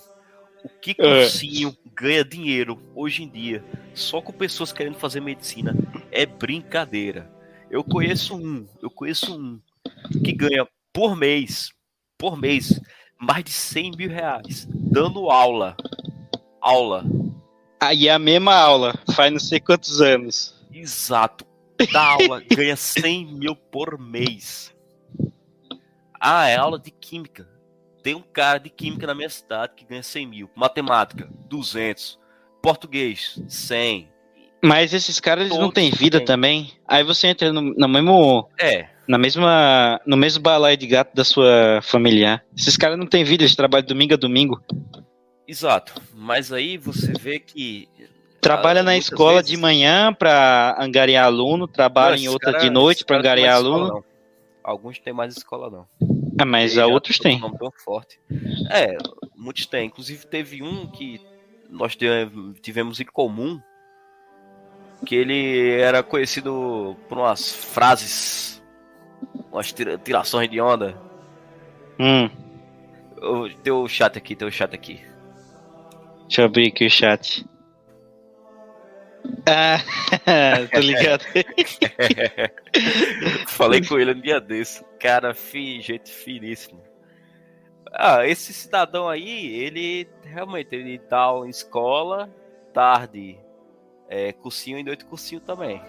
O que é. cursinho ganha dinheiro hoje em dia só com pessoas querendo fazer medicina é brincadeira. Eu conheço um, eu conheço um que ganha por mês, por mês, mais de 100 mil reais, dando aula. Aula. Aí é a mesma aula, faz não sei quantos anos. Exato. Da aula, ganha 100 mil por mês. Ah, é aula de química. Tem um cara de química na minha cidade que ganha 100 mil. Matemática, 200. Português, 100. Mas esses caras eles não têm vida também. Aí você entra no, no mesmo. É. Na mesma. No mesmo balaio de gato da sua familiar. Esses caras não têm vida, eles trabalham domingo a domingo. Exato. Mas aí você vê que Trabalha na escola vezes... de manhã para angariar aluno, trabalha em outra cara, de noite para angariar aluno. Escola, Alguns têm mais escola não. Ah, mas a outros têm. Um tão forte. É, muitos têm. Inclusive teve um que nós tivemos em comum, que ele era conhecido por umas frases, umas tirações de onda. Hum. Teu chat aqui, teu chat aqui. Deixa eu abrir aqui o chat. Ah, tô ligado. Falei com ele um dia desse. Cara, fi, gente finíssimo. Ah, esse cidadão aí, ele realmente ele dá em escola, tarde, é, cursinho e noite cursinho também.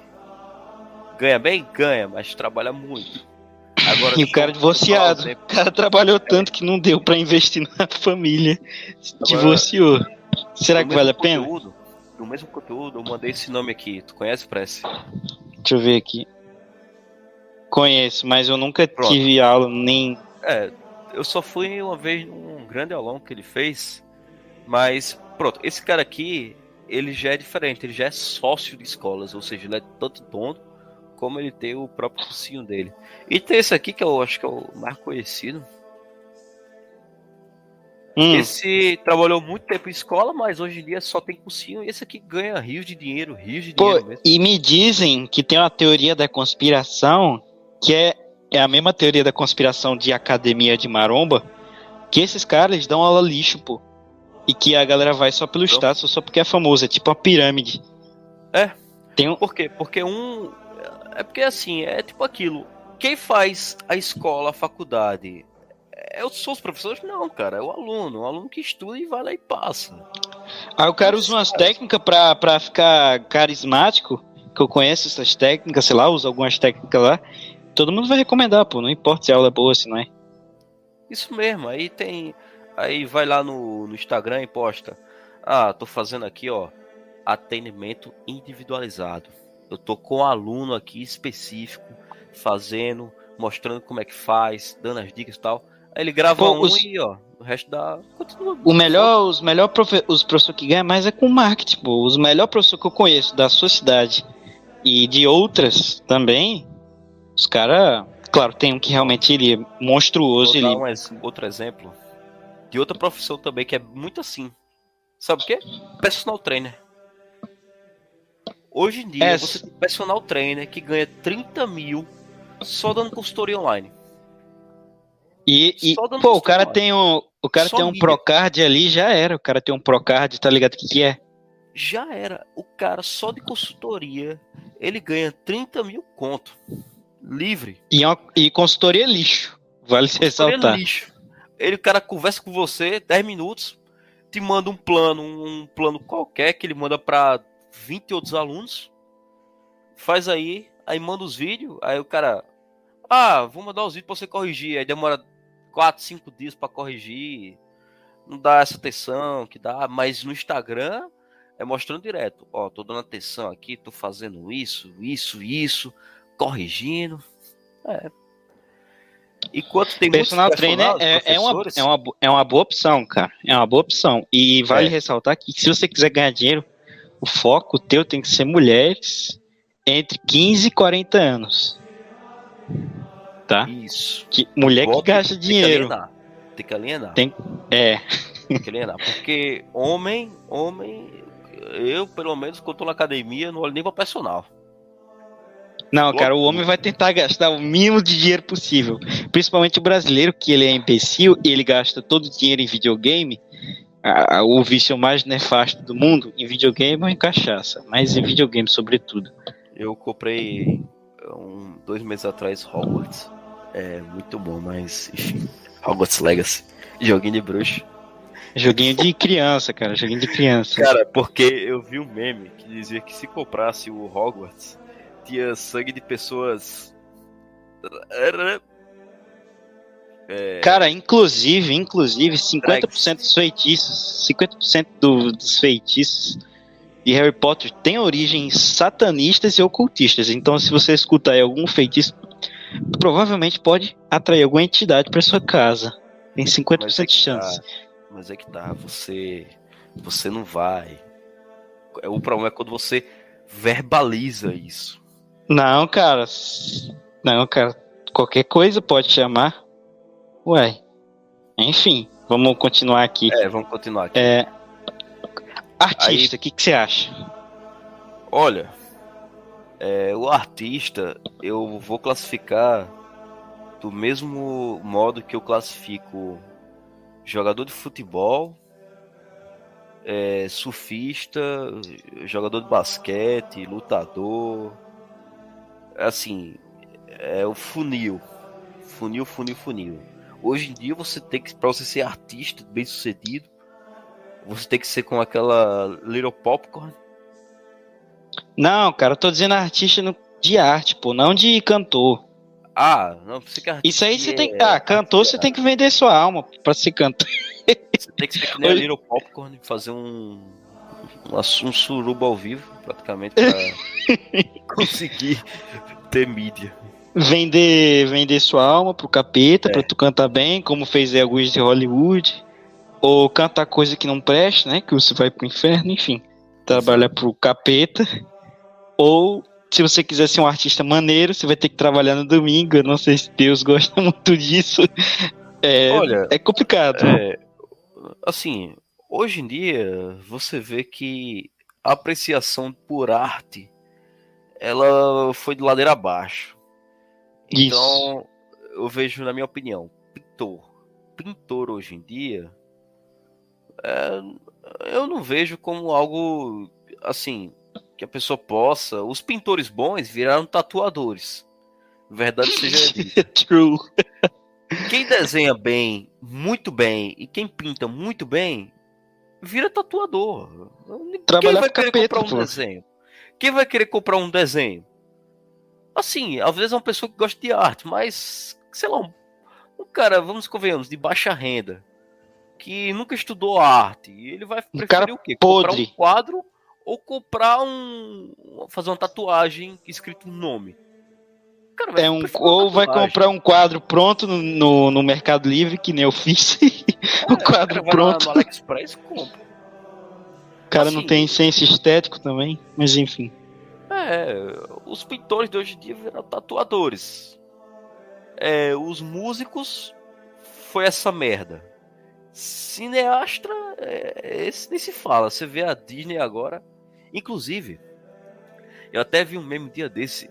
Ganha bem? Ganha, mas trabalha muito. Agora, e o cara divorciado. O cara trabalhou tanto que não deu para investir na família. Agora, divorciou. Será que vale a pena? Conteúdo, no mesmo conteúdo, eu mandei esse nome aqui. Tu conhece o Prece? Deixa eu ver aqui. Conheço, mas eu nunca Pronto. tive aula nem. É, eu só fui uma vez num grande aulão que ele fez. Mas, pronto, esse cara aqui, ele já é diferente, ele já é sócio de escolas, ou seja, ele é tanto dono como ele tem o próprio cursinho dele. E tem esse aqui que eu acho que é o mais conhecido, Hum. Esse trabalhou muito tempo em escola, mas hoje em dia só tem cursinho. E esse aqui ganha rios de dinheiro, rios de Pô, dinheiro mesmo. E me dizem que tem uma teoria da conspiração que é, é a mesma teoria da conspiração de academia de maromba. Que esses caras dão aula lixo, pô. E que a galera vai só pelo então, status, só porque é famoso. É tipo uma pirâmide. É. Tem um... Por quê? Porque um. É porque assim, é tipo aquilo. Quem faz a escola, a faculdade, eu sou os professores? Não, cara, é o aluno. O aluno que estuda e vai lá e passa. Aí o cara usa umas técnicas pra, pra ficar carismático, que eu conheço essas técnicas, sei lá, usa algumas técnicas lá. Todo mundo vai recomendar, pô, não importa se a aula é boa, se não é. Isso mesmo, aí tem. Aí vai lá no, no Instagram e posta. Ah, tô fazendo aqui, ó, atendimento individualizado. Eu tô com um aluno aqui específico, fazendo, mostrando como é que faz, dando as dicas e tal. Aí ele grava Pô, um os... e, ó, o resto da. Continua. O melhor, os melhor profe... os professores que ganham mais é com marketing, pô. Os melhores professores que eu conheço da sua cidade e de outras também, os caras. Claro, tem um que realmente ele é monstruoso. Vou dar ele... um outro exemplo. De outra profissão também que é muito assim. Sabe o quê? Personal trainer. Hoje em dia, É, você tem personal trainer que ganha 30 mil só dando consultoria online. E, e Só dando pô, o cara custo tem um, o cara Só tem um mídia. Procard ali, já era. O cara tem um Procard, tá ligado o que, que é? Já era. O cara só de consultoria, ele ganha 30 mil conto. Livre. E, é e consultoria é lixo. Vale se Consultoria ressaltar. lixo. Ele, o cara conversa com você 10 minutos, te manda um plano, um plano qualquer que ele manda pra 20 outros alunos. Faz aí, aí manda os vídeos, aí o cara, ah, vou mandar os vídeos pra você corrigir, aí demora 4, 5 dias pra corrigir. Não dá essa atenção que dá, mas no Instagram é mostrando direto, ó, tô dando atenção aqui, tô fazendo isso, isso, isso, corrigindo. É. Enquanto tem Personal trainer é, é, uma, é, uma, é uma boa opção, cara. É uma boa opção. E vale É. ressaltar que se você quiser ganhar dinheiro, o foco teu tem que ser mulheres entre 15 e 40 anos. Tá? Isso. Que, mulher que gasta tem que dinheiro. alienar. Tem que alienar. Tem- É. Tem que alienar. Porque homem, homem, eu pelo menos quando tô na academia não olho nem pra personal. Não, cara, o homem vai tentar gastar o mínimo de dinheiro possível. Principalmente o brasileiro, que ele é imbecil e ele gasta todo o dinheiro em videogame. Ah, o vício mais nefasto do mundo em videogame ou em cachaça. Mas em videogame, sobretudo. Eu comprei um, dois meses atrás Hogwarts. É muito bom, mas enfim. Hogwarts Legacy. Joguinho de bruxo. Joguinho de criança, cara. Joguinho de criança. Cara, porque eu vi um meme que dizia que se comprasse o Hogwarts, tinha sangue de pessoas. É, Cara, inclusive, inclusive, 50% dos feitiços, 50% do- dos feitiços de Harry Potter tem origens satanistas e ocultistas. Então, se você escutar aí algum feitiço, provavelmente pode atrair alguma entidade para sua casa. Tem 50% Mas é de chance. Mas é que tá, você. Você não vai. O problema é quando você verbaliza isso. Não, cara. Não, cara. Qualquer coisa pode chamar. Ué. Enfim, vamos continuar aqui. É, vamos continuar aqui. É. Artista, o que, que você acha? Olha, é, o artista eu vou classificar do mesmo modo que eu classifico jogador de futebol, é, surfista, jogador de basquete, lutador. Assim, é o funil. Funil, funil, funil. Hoje em dia você tem que, pra você ser artista bem sucedido, você tem que ser com aquela little popcorn. Não, cara, eu tô dizendo artista no- de arte, pô, não de cantor. Ah, não, você que Isso aí você é- tem que. Ah, cantor você tem que vender sua alma pra ser cantor. Você tem que ser que nem Hoje- Little Popcorn, fazer um, um, suruba ao vivo, praticamente, pra conseguir ter mídia. Vender, vender sua alma pro capeta, É. pra tu cantar bem, como fez Augusto de Hollywood. Ou cantar coisa que não presta, né? Que você vai pro inferno, enfim. Trabalhar pro capeta. Ou, se você quiser ser um artista maneiro, você vai ter que trabalhar no domingo. Eu não sei se Deus gosta muito disso. É, Olha, é complicado. É, assim, hoje em dia, você vê que a apreciação por arte, ela foi de ladeira abaixo. Isso. Então, eu vejo, na minha opinião, pintor. Pintor hoje em dia, é, eu não vejo como algo assim que a pessoa possa. Os pintores bons viraram tatuadores. Verdade seja dita. True. Quem desenha bem, muito bem, e quem pinta muito bem, vira tatuador. Quem Trabalhar vai pro querer capeta, comprar um pô. desenho? Quem vai querer comprar um desenho? Assim, às vezes é uma pessoa que gosta de arte, mas, sei lá, um, um cara, vamos convenhamos, de baixa renda, que nunca estudou arte, ele vai Um preferir o quê? Comprar podre. um quadro ou comprar um. fazer uma tatuagem escrito um nome. Cara É um, ou vai comprar um quadro pronto no, no, no Mercado Livre, que nem eu fiz. o É, quadro cara vai lá pronto. No AliExpress compra. O cara não assim- tem senso estético também, mas enfim. É, os pintores de hoje em dia viraram tatuadores. É, os músicos foi essa merda. Cineastra, é, esse nem se fala. Você vê a Disney agora. Inclusive, eu até vi um meme dia desse.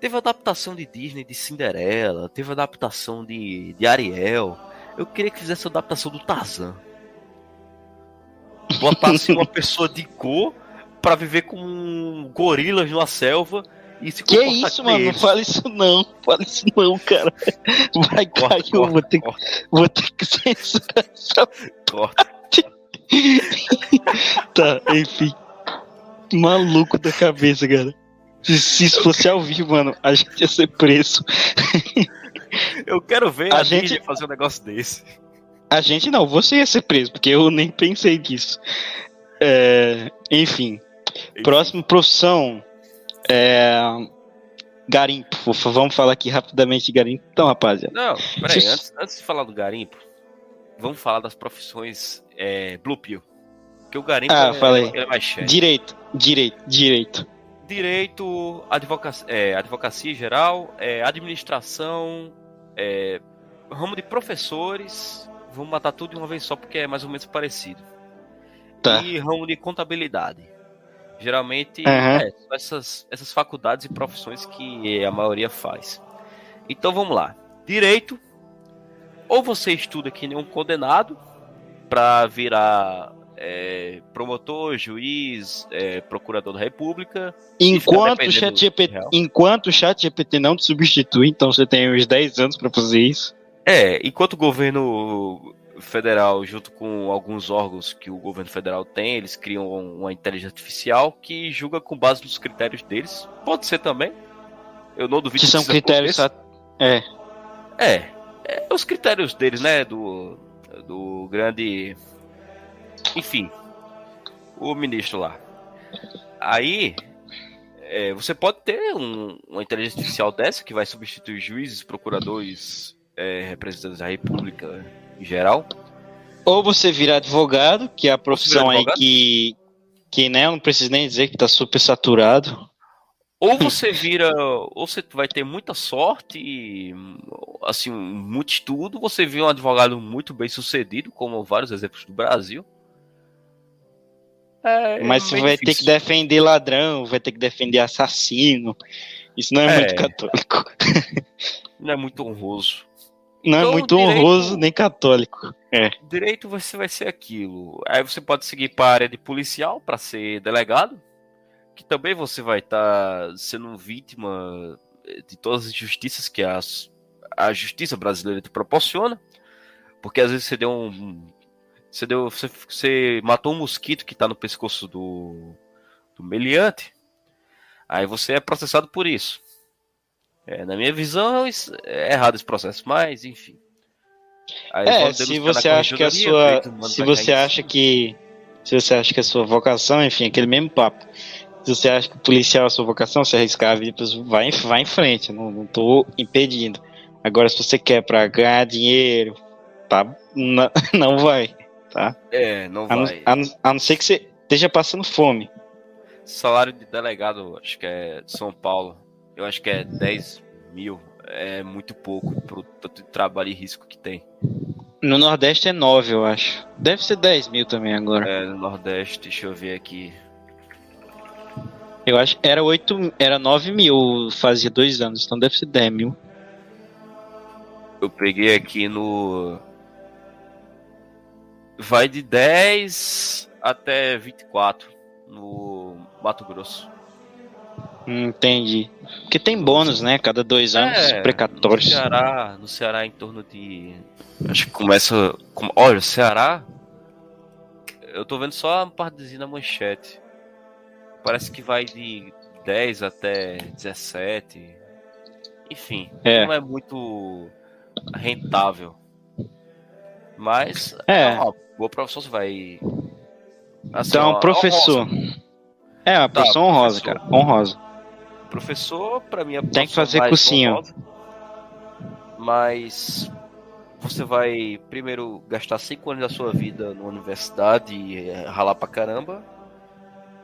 Teve adaptação de Disney de Cinderela, teve adaptação de, de Ariel. Eu queria que fizesse a adaptação do Tarzan. Botasse uma pessoa de cor para viver com gorilas numa selva e se Que isso, mano? Eles. Não fala isso não. Fala isso não, cara. Vai cair, eu vou ter, corta. vou ter que censurar essa. Corta. tá, enfim. Maluco da cabeça, cara. Se, isso fosse ao vivo, mano, a gente ia ser preso. Eu quero ver a, a gente fazer um negócio desse. A gente não, você ia ser preso, porque eu nem pensei nisso. É, enfim. enfim. Próxima profissão. É, garimpo. Vamos falar aqui rapidamente de garimpo. Então, rapaziada. Não, peraí, antes, antes de falar do garimpo, vamos falar das profissões é, Blue Pill. Porque o garimpo ah, é, falei. é mais cheio. Direito, direito, direito. Direito, advocacia, é, advocacia geral, é, administração, é, ramo de professores. Vamos matar tudo de uma vez só porque é mais ou menos parecido. Tá. E ramo de contabilidade. Geralmente, uhum. essas, essas faculdades e profissões que a maioria faz. Então vamos lá. Direito, ou você estuda que nem um condenado para virar é, promotor, juiz, é, procurador da República. Enquanto o, chat GPT, enquanto o chat GPT não te substitui, então você tem uns 10 anos para fazer isso. É, enquanto o governo federal, junto com alguns órgãos que o governo federal tem, eles criam uma inteligência artificial que julga com base nos critérios deles. Pode ser também. Eu não duvido que, são critérios. É. é. É. Os critérios deles, né? Do, do grande. Enfim. O ministro lá. Aí. É, você pode ter um, uma inteligência artificial dessa que vai substituir juízes, procuradores, é, representantes da República em geral. Ou você vira advogado, que é a profissão aí que, que né, não precisa nem dizer que tá super saturado. Ou você vira, ou você vai ter muita sorte, e, assim, muito estudo, você vira um advogado muito bem sucedido, como vários exemplos do Brasil. É, Mas você vai difícil. ter que defender ladrão, vai ter que defender assassino. Isso não é, é. muito católico. Não é muito honroso. Não é então, é muito direito, honroso nem católico. É. Direito você vai ser aquilo. Aí você pode seguir para a área de policial para ser delegado, que também você vai estar tá sendo vítima de todas as injustiças que a, a justiça brasileira te proporciona. Porque às vezes você deu um. Você, deu, você, você matou um mosquito que está no pescoço do, do meliante. Aí você é processado por isso. É, na minha visão, é errado esse processo, mas enfim. Aí, é, se você acha que a sua. Se você acha que. Se você acha que a sua vocação, enfim, aquele mesmo papo. Se você acha que o policial é a sua vocação, se arriscar a vida, vai, vai em frente, não, não tô impedindo. Agora, se você quer para ganhar dinheiro, tá, não, não vai, tá? É, não a vai. a, a não ser que você esteja passando fome. Salário de delegado, acho que é de São Paulo, eu acho que é 10 mil. É muito pouco pro tanto de trabalho e risco que tem. No Nordeste é 9, eu acho. Deve ser 10 mil também agora. É, no Nordeste, deixa eu ver aqui. Eu acho que era 8, era 9 mil fazia dois anos, então deve ser 10 mil. Eu peguei aqui no. Vai de 10 até 24 no Mato Grosso. Entendi. Porque tem bônus, né? Cada dois anos, é, precatórios. No Ceará, no Ceará, em torno de. Acho que começa. Com... Olha, Ceará. Eu tô vendo só a partezinha da manchete. Parece que vai de 10 até 17. Enfim, é. não é muito rentável. Mas é, é profissão, você vai. Assim, então, ó, professor. Honrosa. É, tá, profissão honrosa, cara. Honrosa. Professor, para mim, é Tem que fazer cursinho. mas você vai primeiro gastar 5 anos da sua vida na universidade e eh, ralar pra caramba.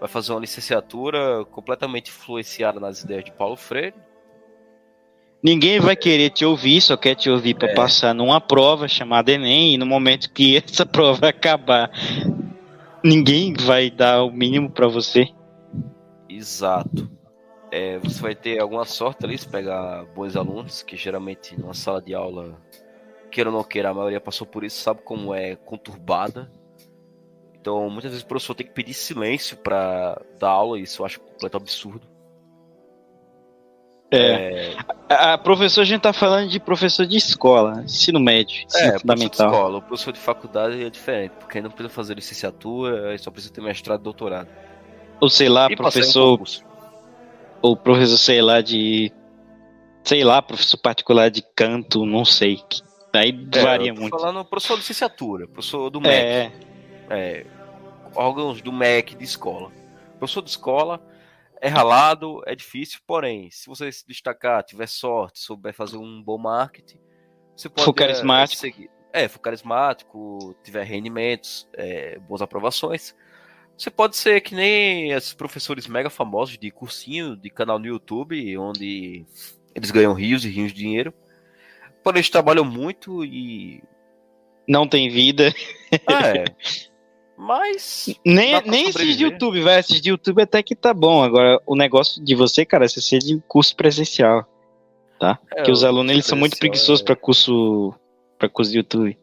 Vai fazer uma licenciatura completamente influenciada nas ideias de Paulo Freire. Ninguém vai querer te ouvir, só quer te ouvir para É. passar numa prova chamada Enem, e no momento que essa prova acabar, ninguém vai dar o mínimo para você. Exato. É, você vai ter alguma sorte ali se pegar bons alunos, que geralmente numa sala de aula, queira ou não queira, a maioria passou por isso, sabe como é conturbada. Então, muitas vezes o professor tem que pedir silêncio para dar aula, e isso eu acho completo absurdo. É. A, a professor, a gente tá falando de professor de escola, ensino médio, ensino É, professor de fundamental. escola. O professor de faculdade é diferente, porque aí não precisa fazer licenciatura, aí só precisa ter mestrado e doutorado. Ou sei lá, E professor, ou professor, sei lá, de. Sei lá, professor particular de canto, não sei. que- Aí É, varia eu tô muito. falando professor de licenciatura, professor do MEC. É, é, órgãos do MEC de escola. Professor de escola é ralado, é for porém, se você se destacar, tiver sorte, souber fazer um bom marketing, você pode. For carismático. É, seguir. é for carismático, tiver rendimentos, é, boas aprovações. Você pode ser que nem esses professores mega famosos de cursinho, de canal no YouTube, onde eles ganham rios e rios de dinheiro. Porém, eles trabalham muito e. não tem vida. É. Mas. Nem, pra nem esses de. YouTube, vai. Esses de YouTube até que tá bom. Agora, o negócio de você, cara, é você ser de curso presencial. Tá? É, Porque os alunos, eles são muito preguiçosos é- pra curso, pra curso de YouTube.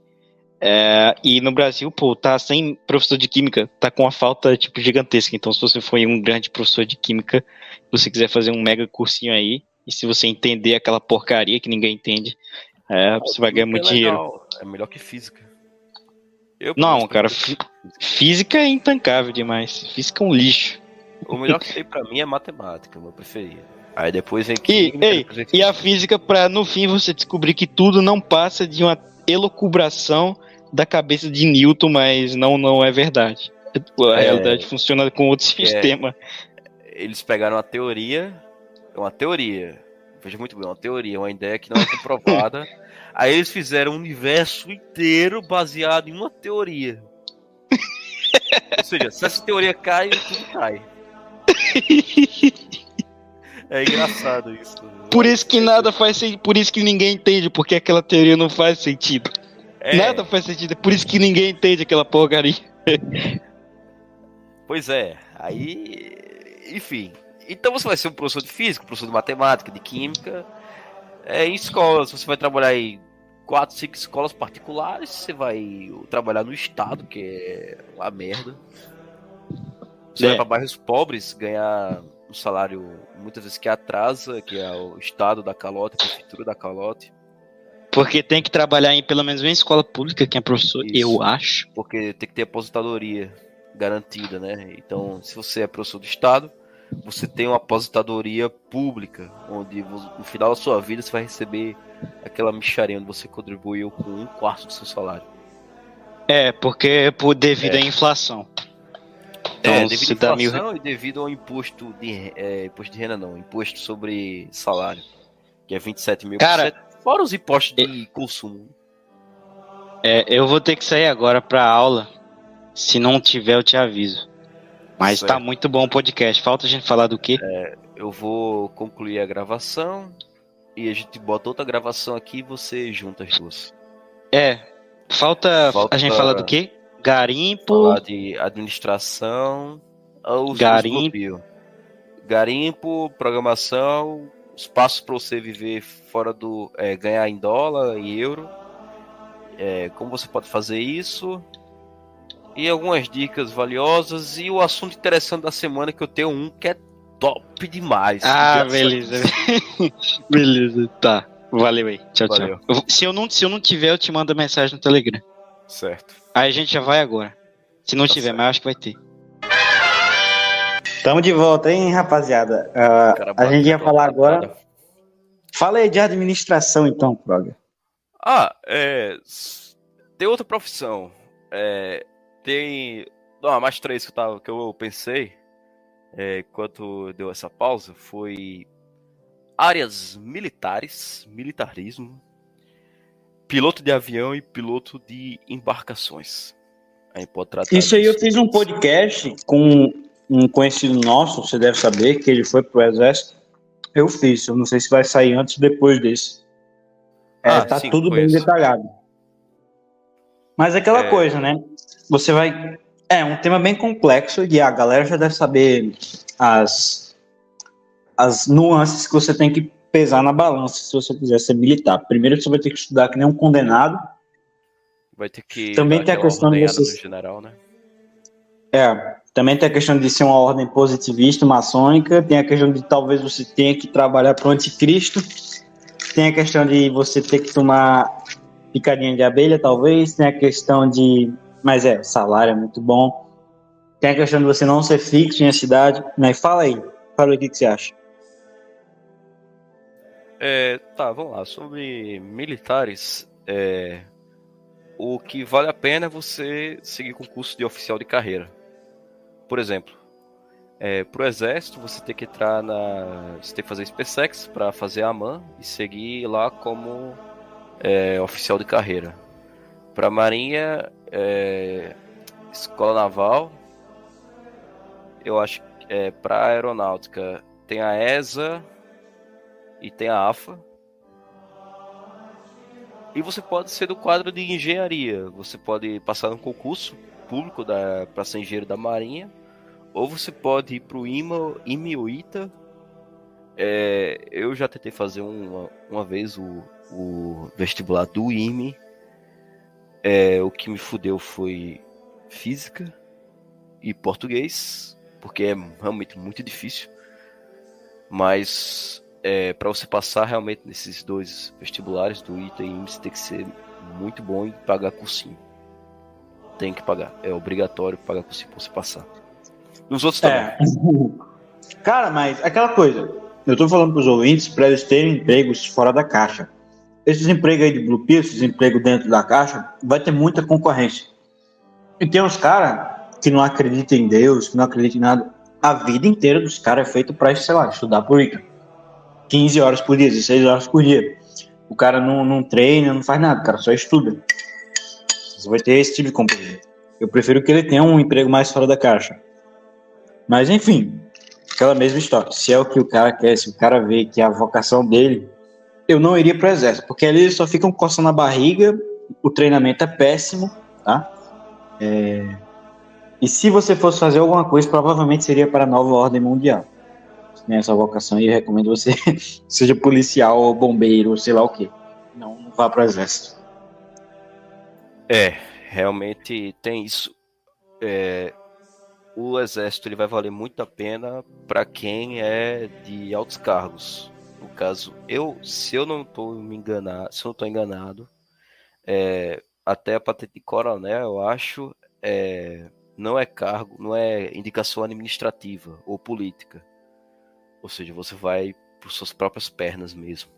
É, e no Brasil, pô, tá sem professor de química, tá com uma falta, tipo, gigantesca. Então, se você for um grande professor de química, você quiser fazer um mega cursinho aí, e se você entender aquela porcaria que ninguém entende, é, você vai ganhar Química muito é dinheiro. É melhor que física. Eu, Não, cara, física. É intancável demais. Física é um lixo. O melhor que tem pra mim é matemática, meu preferido. Aí depois vem E, ei, depois vem e a física. pra no fim você descobrir que tudo não passa de uma elucubração da cabeça de Newton, mas não, não é verdade. A É. realidade funciona com outro sistema. Eles pegaram uma teoria. É uma teoria. Veja muito bem, uma teoria, uma ideia que não é comprovada. Aí eles fizeram um universo inteiro baseado em uma teoria. Ou seja, se essa teoria cai, tudo cai. É engraçado isso. Por isso que nada faz sentido, por isso que ninguém entende porque aquela teoria não faz sentido. É, Nada faz sentido, é por isso que ninguém entende aquela porcaria. Pois é, aí. Enfim. Então você vai ser um professor de física, professor de matemática, de química. É, em escolas, você vai trabalhar em quatro, cinco escolas particulares, você vai trabalhar no estado, que é uma merda. Você É. vai para bairros pobres ganhar um salário muitas vezes que atrasa, que é o estado da calote, a prefeitura da calote. Porque tem que trabalhar em pelo menos uma escola pública, quem é professor, Isso. eu acho. porque tem que ter aposentadoria garantida, né? Então, se você é professor do estado, você tem uma aposentadoria pública, onde no final da sua vida você vai receber aquela micharia onde você contribuiu com um quarto do seu salário. É, porque por devido É. à inflação. Então, é, devido à dá mil inflação e devido ao imposto de é, imposto de renda não, imposto sobre salário, que é 27 mil Cara, fora os impostos de consumo. É, eu vou ter que sair agora pra aula. Se não tiver, eu te aviso. Mas tá muito bom o podcast. Falta a gente falar do quê? Eu vou concluir a gravação e a gente bota outra gravação aqui e você junta as duas. É. Falta, Falta- a gente falar do quê? Garimpo. falar de administração ou Garimpo. Garimpo, programação, espaço para você viver fora do. é, ganhar em dólar e euro. É, como você pode fazer isso. E algumas dicas valiosas. E o assunto interessante da semana que eu tenho um que é top demais. Ah, beleza. beleza, tá. Valeu aí. Tchau, Valeu. tchau. Eu se, eu não, se eu não tiver, eu te mando mensagem no Telegram. Certo. Aí a gente já vai agora. Se não Tá tiver, certo. mas eu acho que vai ter. Tamo de volta, hein, rapaziada? Cara, a gente ia falar agora. Fala aí de administração, então, Proga. Ah, é. Tem outra profissão. É, tem. Não, mais três que eu, tava, que eu pensei é, enquanto deu essa pausa foi áreas militares, militarismo, piloto de avião e piloto de embarcações. Aí pode tratar Isso aí eu fiz um podcast com um conhecido nosso, você deve saber, que ele foi pro exército. Eu fiz, eu não sei se vai sair antes ou depois desse. É, Ah, tá sim, tudo bem conheço. detalhado. Mas é aquela É. coisa, né? Você vai. É um tema bem complexo e a galera já deve saber as, as nuances que você tem que pesar na balança se você quiser ser militar. Primeiro você vai ter que estudar que nem um condenado. Vai ter que. Também tem a questão de no general, né? É, também tem a questão de ser uma ordem positivista, maçônica, tem a questão de talvez você tenha que trabalhar para o anticristo, tem a questão de você ter que tomar picadinha de abelha, talvez, tem a questão de. Mas é, o salário é muito bom. Tem a questão de você não ser fixo em a cidade. Mas fala aí, fala o que, que você acha. É, tá, vamos lá. Sobre militares, é, o que vale a pena é você seguir concurso de oficial de carreira. Por exemplo, é, pro exército você tem que entrar na, você tem que fazer SpaceX para fazer a AMAN e seguir lá como é, oficial de carreira. Para marinha, é, escola naval, eu acho que é, para aeronáutica tem a ESA e tem a AFA. E você pode ser do quadro de engenharia. Você pode passar no concurso público para ser engenheiro da Marinha. Ou você pode ir para o IMA, ou ITA. É, eu já tentei fazer uma, uma vez o, o vestibular do IME. É, o que me fudeu foi física e português, porque é realmente muito difícil. Mas é, para você passar realmente nesses dois vestibulares do ITA e IME, você tem que ser muito bom e pagar cursinho. Tem que pagar, é obrigatório pagar cursinho para você passar. Nos outros também. É. Cara, mas aquela coisa, eu tô falando pros ouvintes para eles terem empregos fora da caixa. Esses empregos aí de Blue Pill, esses empregos dentro da caixa, vai ter muita concorrência. E tem uns caras que não acreditam em Deus, que não acreditam em nada. A vida inteira dos caras é feito pra, sei lá, estudar por ICA. 15 horas por dia, 16 horas por dia. O cara não, não treina, não faz nada, o cara só estuda. Você vai ter esse tipo de companhia. Eu prefiro que ele tenha um emprego mais fora da caixa. Mas enfim, aquela mesma história. Se é o que o cara quer, se o cara vê que é a vocação dele, eu não iria pro exército, porque eles só ficam coçando a barriga, o treinamento é péssimo, tá? É, E se você fosse fazer alguma coisa, provavelmente seria para a nova ordem mundial. Se tem essa vocação aí, eu recomendo você seja policial ou bombeiro, sei lá o que. Não, não vá pro exército. É, realmente tem isso. É, o exército ele vai valer muito a pena para quem é de altos cargos. No caso, eu, se eu não estou me enganado, se eu não estou enganado, é, até a patente de coronel, eu acho, é, não é cargo, não é indicação administrativa ou política. Ou seja, você vai por suas próprias pernas mesmo.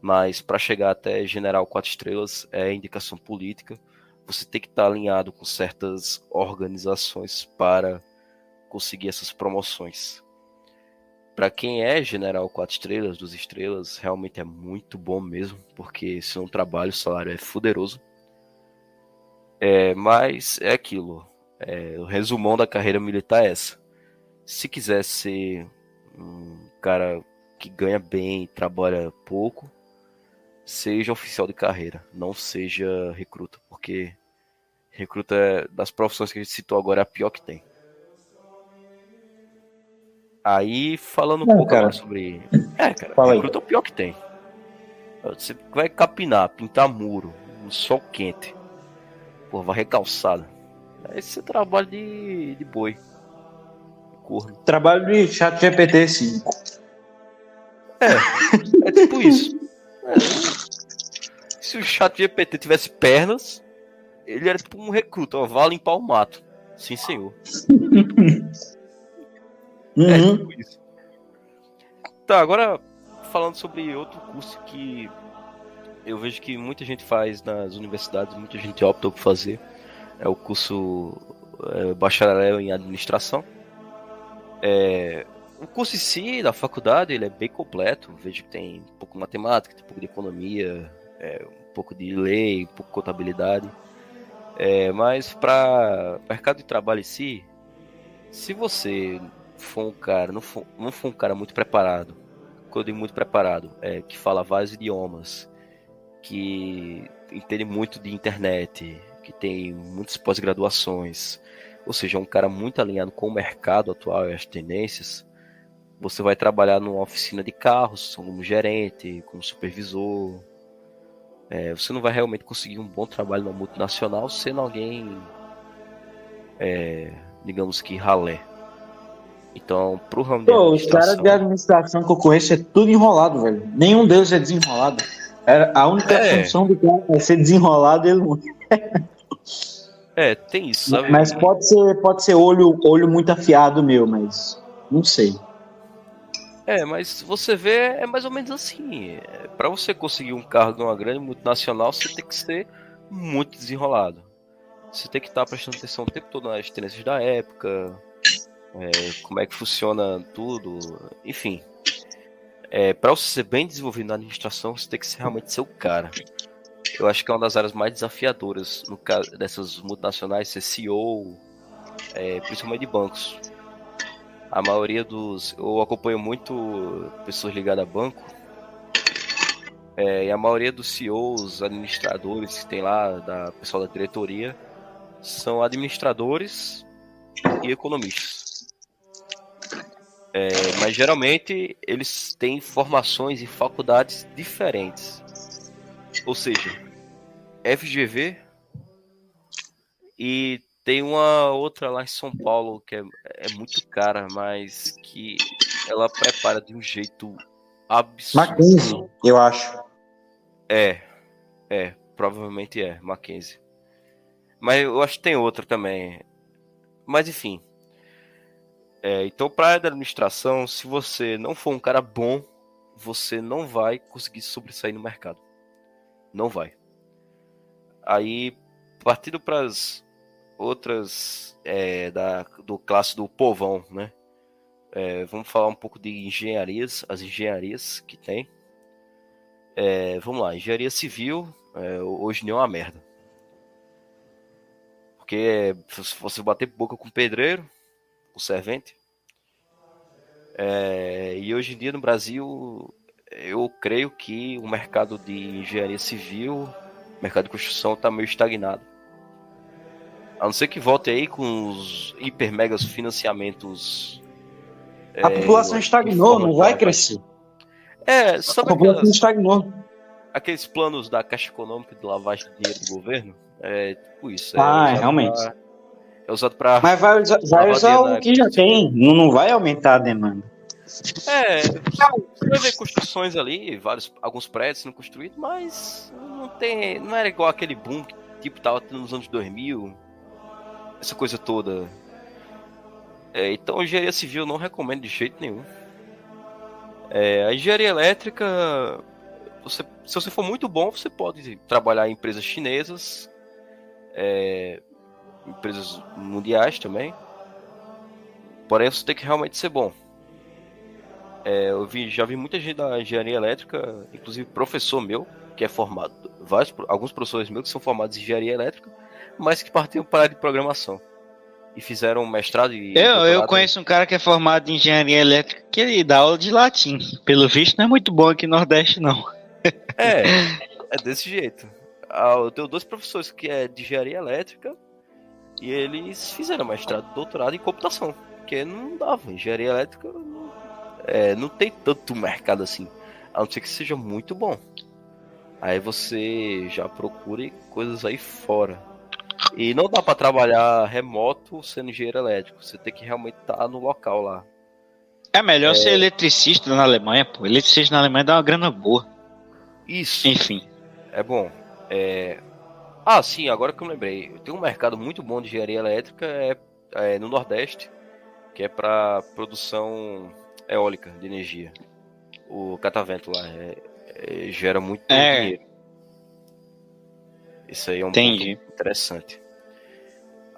Mas para chegar até general quatro estrelas é indicação política. Você tem que estar alinhado com certas organizações para conseguir essas promoções. Para quem é general quatro estrelas, duas estrelas, realmente é muito bom mesmo, porque se não trabalha, o salário é fuderoso. É, mas é aquilo. É, o resumão da carreira militar é essa. Se quiser ser um cara que ganha bem, trabalha pouco, seja oficial de carreira, não seja recruta, porque recruta é, das profissões que a gente citou agora é a pior que tem. Aí, falando um Não, pouco cara. sobre. É, cara, Fala aí. recruta é o pior que tem. Você vai capinar, pintar muro, no sol quente, pô, vai recalçada. Aí você trabalha de, de boi. Corno. Trabalho de chat GPT 5. É tipo isso. É. Se o chat GPT tivesse pernas, ele era tipo um recruta, ó, vá limpar o mato. Sim, senhor. É Uhum. tipo isso. Tá, agora falando sobre outro curso que eu vejo que muita gente faz nas universidades, muita gente opta por fazer, é o curso é, bacharel em administração. É, o curso em si da faculdade ele é bem completo, vejo que tem um pouco de matemática, tem um pouco de economia, é, um pouco de lei, um pouco de contabilidade. É, mas para mercado de trabalho em si, se você for um cara, não for, não for um cara muito preparado que eu digo muito preparado, é que fala vários idiomas, que entende muito de internet, que tem muitas pós-graduações, ou seja, um cara muito alinhado com o mercado atual e as tendências, você vai trabalhar numa oficina de carros, como gerente, como supervisor. É, você não vai realmente conseguir um bom trabalho numa multinacional sendo alguém, é, digamos que ralé. Então, pro ramo de Pô, os caras de administração que eu conheço é tudo enrolado, velho. Nenhum deles é desenrolado. É, a única É. função do cara é ser desenrolado e ele não É, tem isso, sabe? Mas pode ser, pode ser olho, olho muito afiado meu, mas não sei. É, mas você vê, é mais ou menos assim. É, para você conseguir um cargo numa grande multinacional, você tem que ser muito desenrolado. Você tem que estar prestando atenção o tempo todo nas tendências da época, é, como é que funciona tudo, enfim. É, para você ser bem desenvolvido na administração, você tem que ser, realmente ser o cara. Eu acho que é uma das áreas mais desafiadoras no caso dessas multinacionais, ser CEO, é, principalmente de bancos. A maioria dos. Eu acompanho muito pessoas ligadas a banco. É, e a maioria dos CEOs, administradores que tem lá, da pessoal da diretoria, são administradores e economistas. É, mas geralmente eles têm formações em faculdades diferentes. Ou seja, FGV e tem uma outra lá em São Paulo que é, é muito cara, mas que ela prepara de um jeito absurdo. Mackenzie, eu acho. É, é, provavelmente é, Mackenzie. Mas eu acho que tem outra também. Mas enfim. É, então, para a área da administração, se você não for um cara bom, você não vai conseguir sobressair no mercado. Não vai. Aí, partindo para as outras é, da, do classe do povão, né? É, vamos falar um pouco de engenharias, as engenharias que tem. É, vamos lá, engenharia civil, é, hoje nem é uma merda. Porque se você bater boca com pedreiro, com servente. É, e hoje em dia no Brasil, eu creio que o mercado de engenharia civil, mercado de construção, está meio estagnado. A não ser que volte aí com os hiper megas financiamentos. A população estagnou, não vai crescer. É, A sabe população aquelas, estagnou. aqueles planos da Caixa Econômica de lavagem de dinheiro do governo? É tipo isso. É Ah, usado realmente. pra- é usado para. Mas vai usar, vai usar o que já tem, não, vai aumentar a demanda. É, você vai ver construções ali, vários, alguns prédios sendo construídos, mas não tem, não era igual aquele boom que tipo tava tendo nos anos 2000, essa coisa toda. É, então, engenharia civil eu não recomendo de jeito nenhum. É, a engenharia elétrica, você, se você for muito bom, você pode trabalhar em empresas chinesas, é, empresas mundiais também. Porém, você tem que realmente ser bom. É, eu vi, já vi muita gente da engenharia elétrica, inclusive professor meu, que é formado, vários, alguns professores meus que são formados em engenharia elétrica, mas que partiram para a área de programação. E fizeram um mestrado e. Eu, eu conheço um cara que é formado em engenharia elétrica que ele dá aula de latim. Pelo visto, não é muito bom aqui no Nordeste, não. É, é desse jeito. Ah, eu tenho dois professores que é de engenharia elétrica e eles fizeram mestrado, doutorado em computação, porque não dava. Engenharia elétrica não, é, não tem tanto mercado assim, a não ser que seja muito bom. Aí você já procure coisas aí fora. E não dá pra trabalhar remoto sendo engenheiro elétrico, você tem que realmente estar no local lá. É melhor ser eletricista na Alemanha, pô. Eletricista na Alemanha dá uma grana boa. Isso. Enfim. É bom. É... Ah, sim, agora que eu lembrei. Tem um mercado muito bom de engenharia elétrica é, é no Nordeste, que é para produção eólica de energia. O catavento lá é- é- gera muito É. dinheiro. Isso aí é um Entendi. ponto interessante.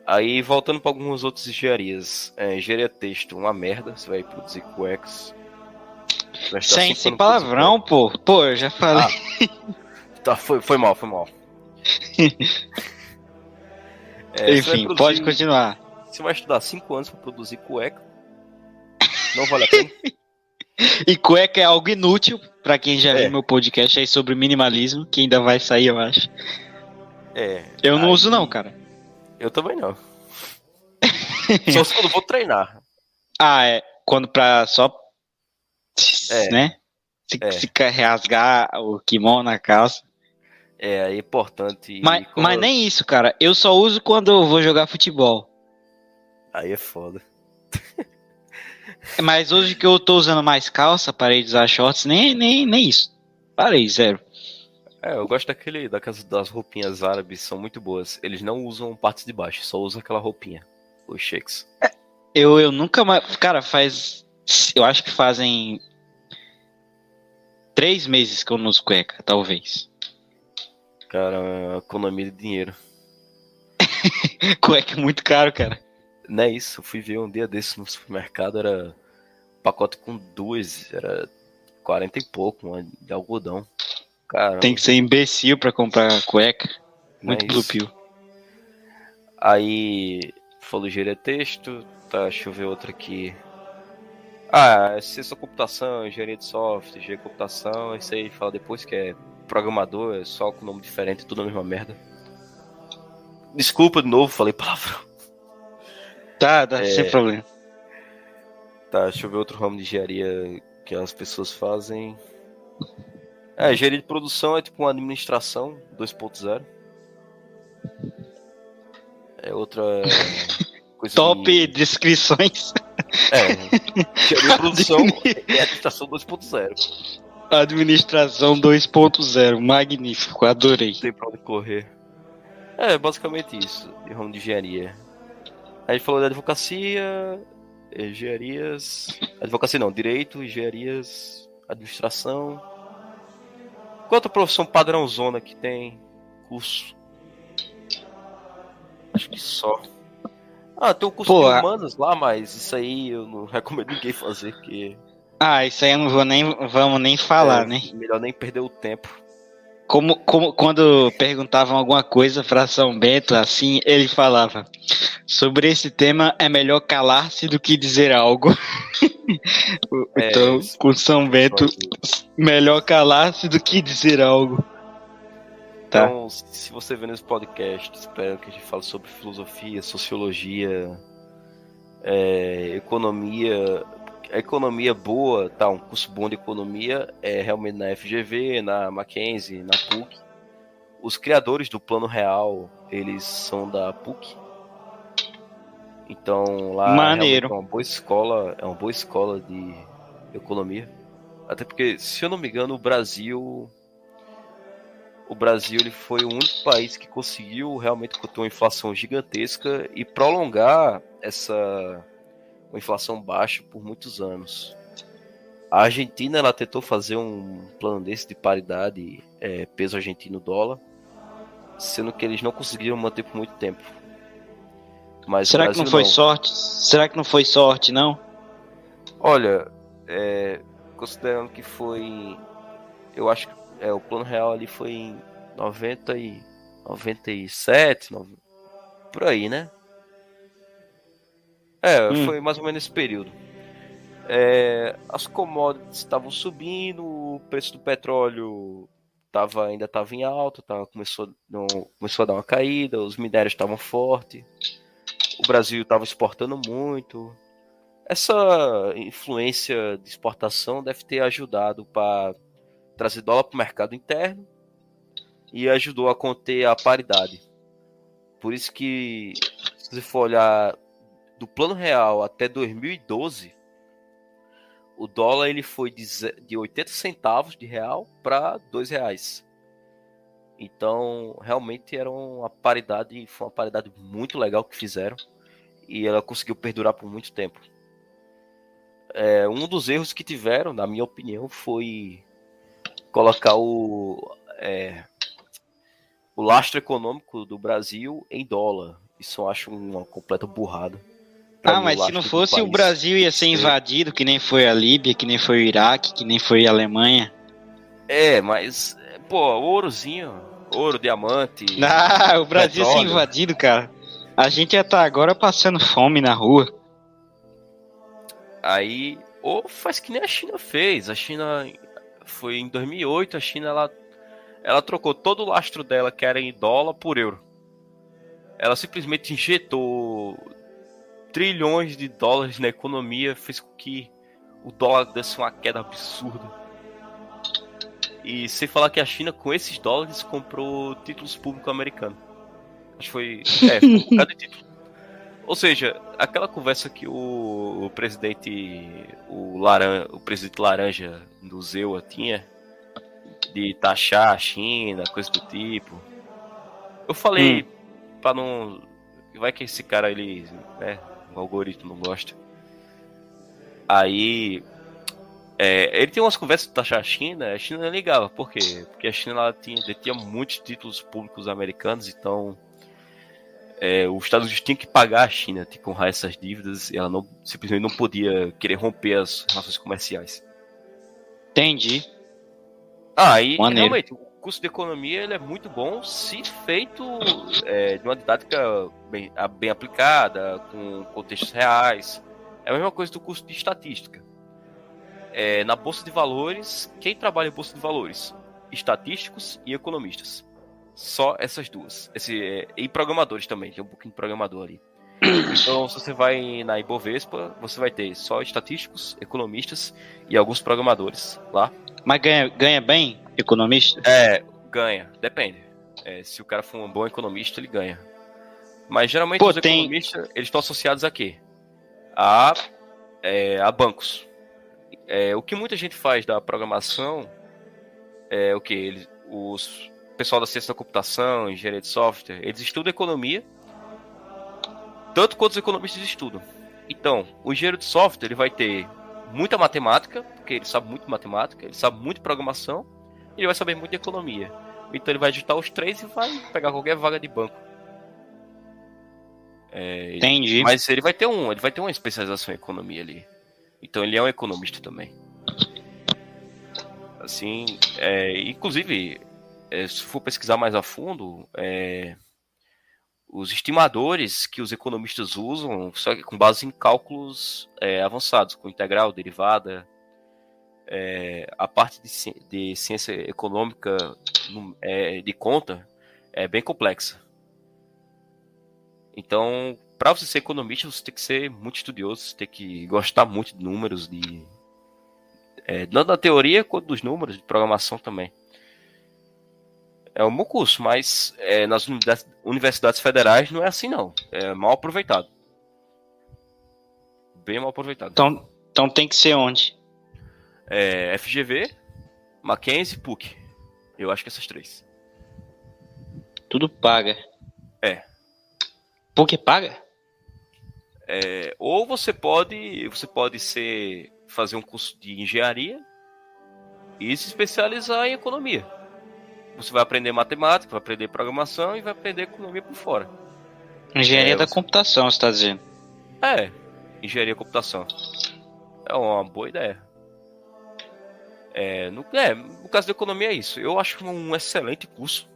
Aí, voltando para algumas outras engenharias. É, engenharia texto, uma merda. Você vai produzir cuecas. Sem, sem palavrão, pô. Pô, eu já falei. Tá, foi, foi mal, foi mal. É, Enfim, produzir- pode continuar. Você vai estudar 5 anos pra produzir cueca. Não vale a pena. E cueca é algo inútil, pra quem já É. viu meu podcast aí sobre minimalismo, que ainda vai sair, eu acho. É. Eu não Aí- uso não, cara. Eu também não. Só se quando vou treinar. Ah, é. Quando pra só. É. Né? Se, É. se rasgar o kimono na calça. É, é importante. Mas, mas nem isso, cara. Eu só uso quando eu vou jogar futebol. Aí é foda. Mas hoje que eu tô usando mais calça, parei de usar shorts, nem, nem, nem isso. Parei, zero. É, eu gosto daquele, daquelas das roupinhas árabes, são muito boas. Eles não usam partes de baixo, só usam aquela roupinha. Os sheiks. Eu, eu nunca mais. Cara, faz. Eu acho que fazem. Três meses que eu não uso cueca, talvez. Cara, é economia de dinheiro. Cueca é muito caro, cara. Não é isso, eu fui ver um dia desse no supermercado, era pacote com duas, era 40 e pouco, uma de algodão. Cara, Tem que ser imbecil pra comprar cueca. é Muito blue pill. Aí falou engenharia texto, tá, deixa eu ver outra aqui. Ah, é ciência da computação, engenharia de software, engenharia de computação, isso aí fala depois que é programador, é só com nome diferente, tudo a mesma merda. Desculpa de novo, falei palavrão. Tá, tá, É. sem problema. Tá, deixa eu ver outro ramo de engenharia que as pessoas fazem. É, engenharia de produção é tipo uma administração 2.0. É outra coisa Top de... descrições. É, engenharia de produção é administração 2.0. Administração 2.0. Magnífico, adorei. Tem pra onde correr. É, basicamente isso, de ramo de engenharia. A gente falou de advocacia, engenharias. Advocacia não, direito, engenharias, administração. Qual outra profissão padrãozona que tem curso? Acho que só. Ah, tem o curso Pô, de humanas lá, mas isso aí eu não recomendo ninguém fazer, porque. Ah, isso aí eu não vou nem, vamos nem falar, é né? Melhor nem perder o tempo. Como, como quando perguntavam alguma coisa pra São Bento, assim, ele falava: sobre esse tema é melhor calar-se do que dizer algo. É, então, com São Bento, melhor calar-se do que dizer algo. Tá. Então, se você vê nesse podcast, espero que a gente fale sobre filosofia, sociologia, é, economia. A economia boa, tá? Um curso bom de economia é realmente na FGV, na Mackenzie, na PUC. Os criadores do Plano Real, eles são da PUC. Então lá Maneiro. realmente é uma boa escola, é uma boa escola de economia. Até porque, se eu não me engano, o Brasil o Brasil ele foi o único país que conseguiu realmente conter uma inflação gigantesca e prolongar essa uma inflação baixa por muitos anos. A Argentina ela tentou fazer um plano desse de paridade é, peso argentino dólar, sendo que eles não conseguiram manter por muito tempo. Mas Será que não foi sorte? Será que não foi sorte, não? Olha, é, considerando que foi. Eu acho que é, o plano real ali foi em 90 e 97, nove- por aí, né? É, Hum. foi mais ou menos esse período. É, as commodities estavam subindo, o preço do petróleo tava, ainda estava em alta, tava, começou, não, começou a dar uma caída, os minérios estavam fortes, o Brasil estava exportando muito. Essa influência de exportação deve ter ajudado para trazer dólar para o mercado interno e ajudou a conter a paridade. Por isso que, se você for olhar do plano real até 2012, o dólar ele foi de, de 80 centavos de real para 2 reais. Então, realmente era uma paridade, foi uma paridade muito legal que fizeram e ela conseguiu perdurar por muito tempo. É, um dos erros que tiveram, na minha opinião, foi colocar o, é, o lastro econômico do Brasil em dólar. Isso eu acho uma completa burrada. Ah, mas se não fosse o Brasil ia ser invadido, que nem foi a Líbia, que nem foi o Iraque, que nem foi a Alemanha. É, mas, pô, ourozinho, ouro, diamante. Ah, o Brasil ia ser invadido, cara. A gente ia estar agora passando fome na rua. Aí ou faz que nem a China fez. A China foi em 2008, a China ela, ela trocou todo o lastro dela, que era em dólar, por euro. Ela simplesmente injetou trilhões de dólares na economia, fez com que o dólar desse uma queda absurda. E sem falar que a China, com esses dólares, comprou títulos públicos americanos. Acho que foi. É, foi um bocado de título. Ou seja, aquela conversa que o, o presidente. O, Laran, o presidente Laranja do Zewa tinha de taxar a China, coisa do tipo. Eu falei hum. para não. Vai que esse cara ele. Né, o algoritmo não gosta. Aí é, ele tem umas conversas de taxar a China, a China não ligava, por quê? Porque a China ela tinha, muitos títulos públicos americanos, então é, os Estados Unidos tinham que pagar a China, tinha que honrar essas dívidas, e ela não, simplesmente não podia querer romper as relações comerciais. Entendi. Ah, e Maneiro. realmente, curso de economia ele é muito bom se feito é, de uma didática bem, bem aplicada, com contextos reais. É a mesma coisa do curso de estatística é, na Bolsa de Valores, quem trabalha em Bolsa de Valores? Estatísticos e economistas. Só essas duas. Esse, é, e programadores também, tem um pouquinho de programador ali. Então, se você vai na Ibovespa, você vai ter só estatísticos, economistas e alguns programadores lá. Mas ganha, ganha bem economista? É, ganha. Depende. É, se o cara for um bom economista, ele ganha. Mas geralmente Pô, os tem... economistas, eles estão associados a quê? A, é, a bancos. É, o que muita gente faz da programação é o que? Eles, os pessoal da ciência da computação, engenharia de software, eles estudam economia, tanto quanto os economistas estudam. Então, o engenheiro de software ele vai ter muita matemática, porque ele sabe muito matemática, ele sabe muito programação, ele vai saber muito de economia. Então ele vai digitar os três e vai pegar qualquer vaga de banco. É, Entendi. Mas ele vai ter um, ele vai ter uma especialização em economia ali. Então ele é um economista também. Assim, é, inclusive, é, se for pesquisar mais a fundo, é, os estimadores que os economistas usam, só que com base em cálculos é, avançados, com integral, derivada, é, a parte de, de ciência econômica é, de conta é bem complexa. Então, para você ser economista, você tem que ser muito estudioso, você tem que gostar muito de números, de é, tanto da teoria quanto dos números, de programação também. É um bom curso, mas é, nas universidades federais não é assim não. É mal aproveitado. Bem mal aproveitado. Então, então tem que ser onde? É, FGV, Mackenzie, PUC. Eu acho que essas três. Tudo paga. É. PUC paga? É, ou você pode, você pode ser fazer um curso de engenharia e se especializar em economia. Você vai aprender matemática, vai aprender programação e vai aprender economia por fora. Engenharia é, da você... computação, você está dizendo? É, engenharia da computação. É uma boa ideia. É, no, é, no caso da economia é isso. Eu acho um excelente curso.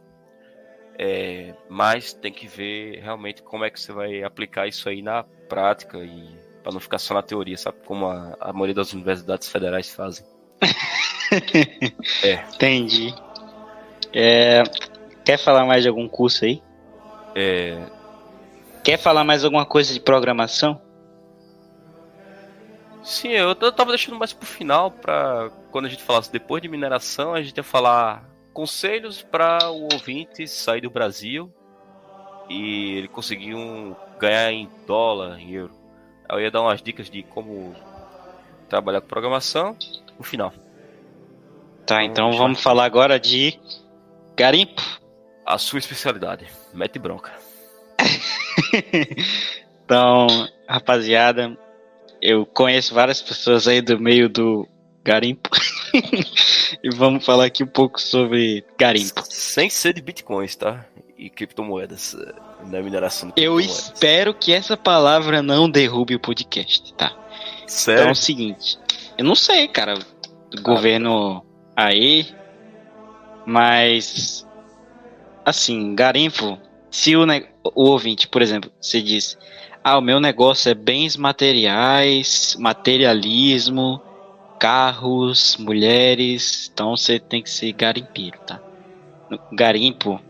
É, mas tem que ver realmente como é que você vai aplicar isso aí na prática e para não ficar só na teoria, sabe? Como a, a maioria das universidades federais fazem. é. Entendi. É, quer falar mais de algum curso aí? É... Quer falar mais alguma coisa de programação? Sim, eu, eu tava deixando mais pro final, para quando a gente falasse depois de mineração, a gente ia falar conselhos para o ouvinte sair do Brasil e ele conseguir um, ganhar em dólar, em euro. Eu ia dar umas dicas de como trabalhar com programação no final. Tá, então, então vamos falar agora de garimpo. A sua especialidade, mete bronca. então, rapaziada, eu conheço várias pessoas aí do meio do garimpo. e vamos falar aqui um pouco sobre garimpo. Sem ser de bitcoins, tá? E criptomoedas eh, na mineração. Eu espero que essa palavra não derrube o podcast, tá? Sério? Então é o seguinte, eu não sei, cara, do governo aí, mas assim, garimpo, se o, o ouvinte, por exemplo, você diz, Ah, o meu negócio é bens materiais, materialismo, carros, mulheres. Então você tem que ser garimpeiro, tá? Garimpo.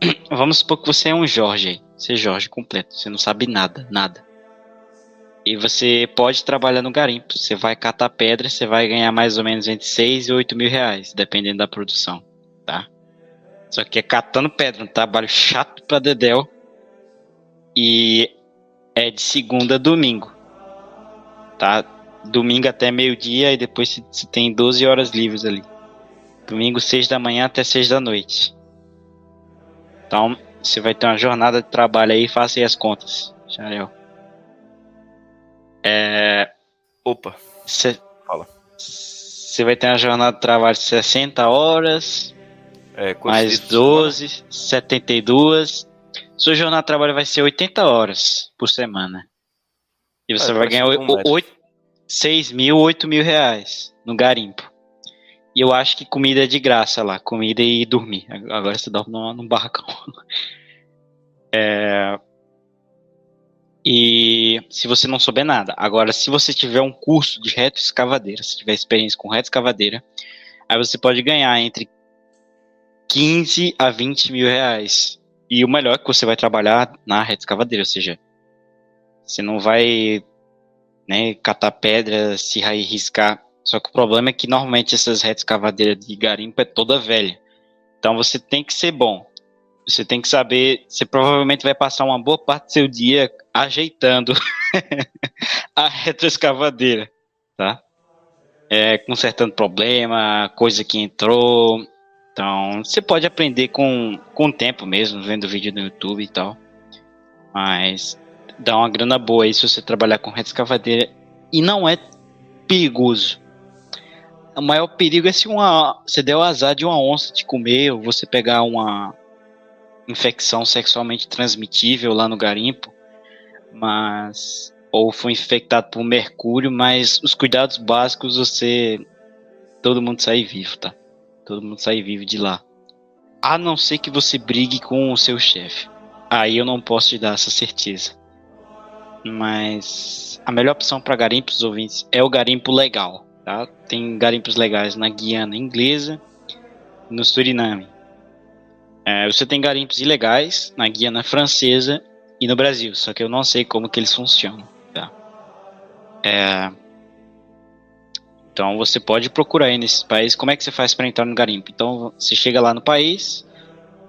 Vamos supor que você é um Jorge aí. Você é Jorge completo. Você não sabe nada, nada. E você pode trabalhar no garimpo. Você vai catar pedra, você vai ganhar mais ou menos entre 6 e 8 mil reais, dependendo da produção, tá? Só que é catando pedra, um trabalho chato pra Dedel. E é de segunda a domingo. Tá? Domingo até meio-dia e depois você tem 12 horas livres ali. Domingo, 6 da manhã até 6 da noite. Então, você vai ter uma jornada de trabalho aí, faça aí as contas, Xarel. É. Opa. Cê, Fala. Você vai ter uma jornada de trabalho de 60 horas, É, mais dias por 12, 72. Sua jornada de trabalho vai ser 80 horas por semana. E você É, vai ganhar um médico. 8, 6 mil, 8 mil reais no garimpo. E eu acho que comida é de graça lá, comida e dormir. Agora você dorme num, num barracão. É, E se você não souber nada. Agora, se você tiver um curso de reto escavadeira, se tiver experiência com reto escavadeira, aí você pode ganhar entre 15 a 20 mil reais. E o melhor é que você vai trabalhar na reta escavadeira, ou seja, você não vai né, catar pedra, se riscar. Só que o problema é que normalmente essas retas escavadeiras de garimpo é toda velha. Então você tem que ser bom. Você tem que saber, você provavelmente vai passar uma boa parte do seu dia ajeitando a retroescavadeira, tá? É, consertando problema, coisa que entrou. Então, você pode aprender com, com o tempo mesmo, vendo vídeo no YouTube e tal. Mas dá uma grana boa aí se você trabalhar com retroescavadeira. E não é perigoso. O maior perigo é se uma, você der o azar de uma onça te comer, ou você pegar uma infecção sexualmente transmitível lá no garimpo, mas ou foi infectado por mercúrio, mas os cuidados básicos você todo mundo sai vivo, tá? Todo mundo sai vivo de lá. A não ser que você brigue com o seu chefe. Aí eu não posso te dar essa certeza. Mas a melhor opção para garimpos ouvintes é o garimpo legal, tá? Tem garimpos legais na Guiana inglesa, no Suriname. É, você tem garimpos ilegais na Guiana francesa e no Brasil, só que eu não sei como que eles funcionam, tá? É, então você pode procurar aí nesses países como é que você faz para entrar no garimpo. Então você chega lá no país,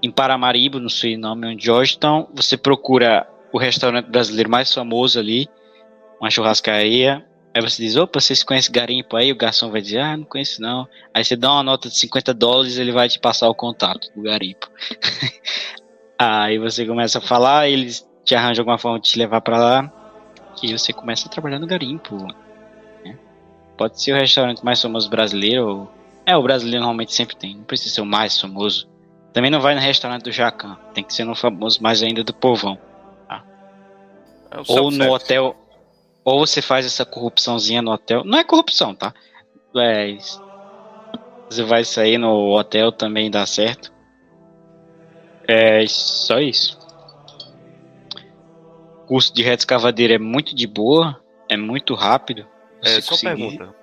em Paramaribo, no Suriname, em Georgetown, você procura o restaurante brasileiro mais famoso ali, uma churrascaria. Aí você diz, opa, vocês conhecem garimpo aí? O garçom vai dizer, ah, não conheço não. Aí você dá uma nota de 50 dólares ele vai te passar o contato do garimpo. aí você começa a falar, eles te arranjam alguma forma de te levar para lá, e você começa a trabalhar no garimpo. Pode ser o restaurante mais famoso brasileiro. É, o brasileiro normalmente sempre tem, não precisa ser o mais famoso. Também não vai no restaurante do Jacan, tem que ser no famoso mais ainda do povão. É o Ou no hotel. Ou você faz essa corrupçãozinha no hotel. Não é corrupção, tá? É isso. Você vai sair no hotel também dá certo. É só isso. O curso de reta escavadeira é muito de boa, é muito rápido. É, só conseguir- pergunta.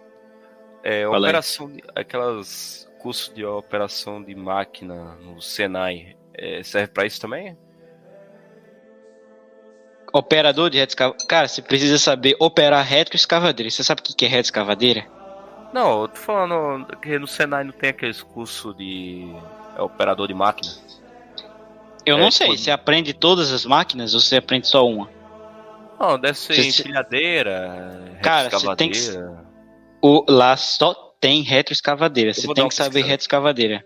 É, operação de, aquelas cursos de operação de máquina no Senai é, serve pra isso também? Operador de reta escavadeira. Cara, você precisa saber operar retroescavadeira. Você sabe o que é retroescavadeira? Não, eu tô falando que no Senai não tem aqueles cursos de é, operador de máquina. Eu É, não sei. Você aprende todas as máquinas ou você aprende só uma? Não, deve ser Você- empilhadeira, Cara, você tem que-. O, lá só tem retroescavadeira. Você tem que saber retroescavadeira.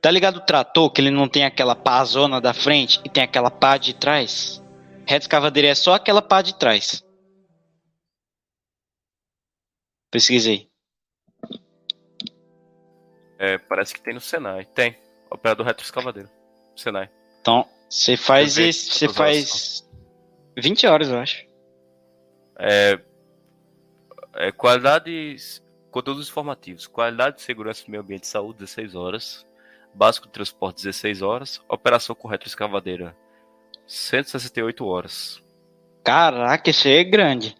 Tá ligado o trator que ele não tem aquela pá zona da frente e tem aquela pá de trás? Retroescavadeira é só aquela pá de trás. Pesquisei. É, parece que tem no Senai. Tem. Operador retroescavadeiro. Senai. Então, você faz esse, você faz 20 horas, eu acho. É, é, qualidade. Conteúdos informativos. Qualidade de segurança do meio ambiente e saúde, 16 horas. Básico de transporte, 16 horas. Operação com retroescavadeira, 168 horas. Caraca, esse aí é grande.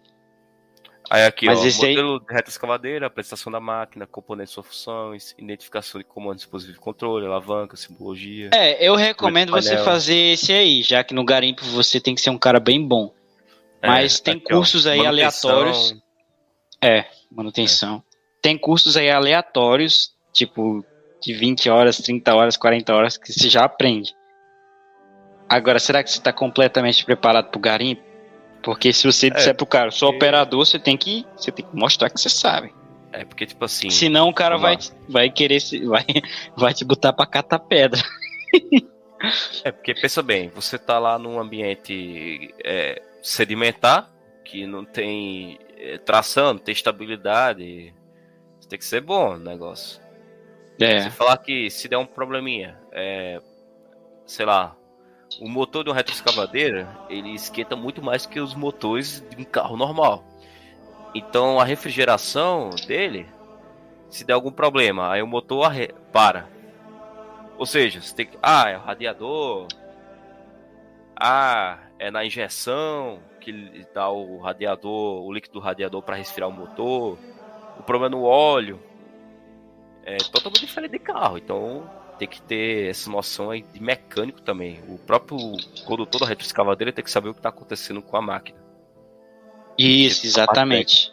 Aí aqui, Mas ó, esse aí- modelo de reta escavadeira, prestação da máquina, componentes ou funções, identificação de comando, dispositivo de controle, alavanca, simbologia. É, eu recomendo você fazer esse aí, já que no garimpo você tem que ser um cara bem bom. É, Mas tem aqui, ó, cursos aí manutenção, aleatórios. É, manutenção. Tem cursos aí aleatórios, tipo, de 20 horas, 30 horas, 40 horas, que você já aprende. Agora, será que você está completamente preparado pro garimpo? Porque se você disser pro cara, sou porque- operador, você tem que, você tem que mostrar que você sabe. É, porque, tipo assim. Senão o cara vai, lá. vai querer se, vai, vai te botar pra catar pedra. É, porque pensa bem, você tá lá num ambiente é, sedimentar, que não tem é, tração, não tem estabilidade. Você tem que ser bom no negócio. É. Se falar que se der um probleminha, é, sei lá, o motor de uma retroescavadeira, ele esquenta muito mais que os motores de um carro normal. Então a refrigeração dele, se der algum problema, aí o motor arre- para. Ou seja, você tem que. Ah, é o radiador. Ah, é na injeção que dá o radiador, o líquido do radiador para resfriar o motor. O problema é no óleo. É totalmente diferente de carro. Então tem que ter essa noção aí de mecânico também. O próprio condutor da retroescavadeira tem que saber o que está acontecendo com a máquina. Isso, exatamente.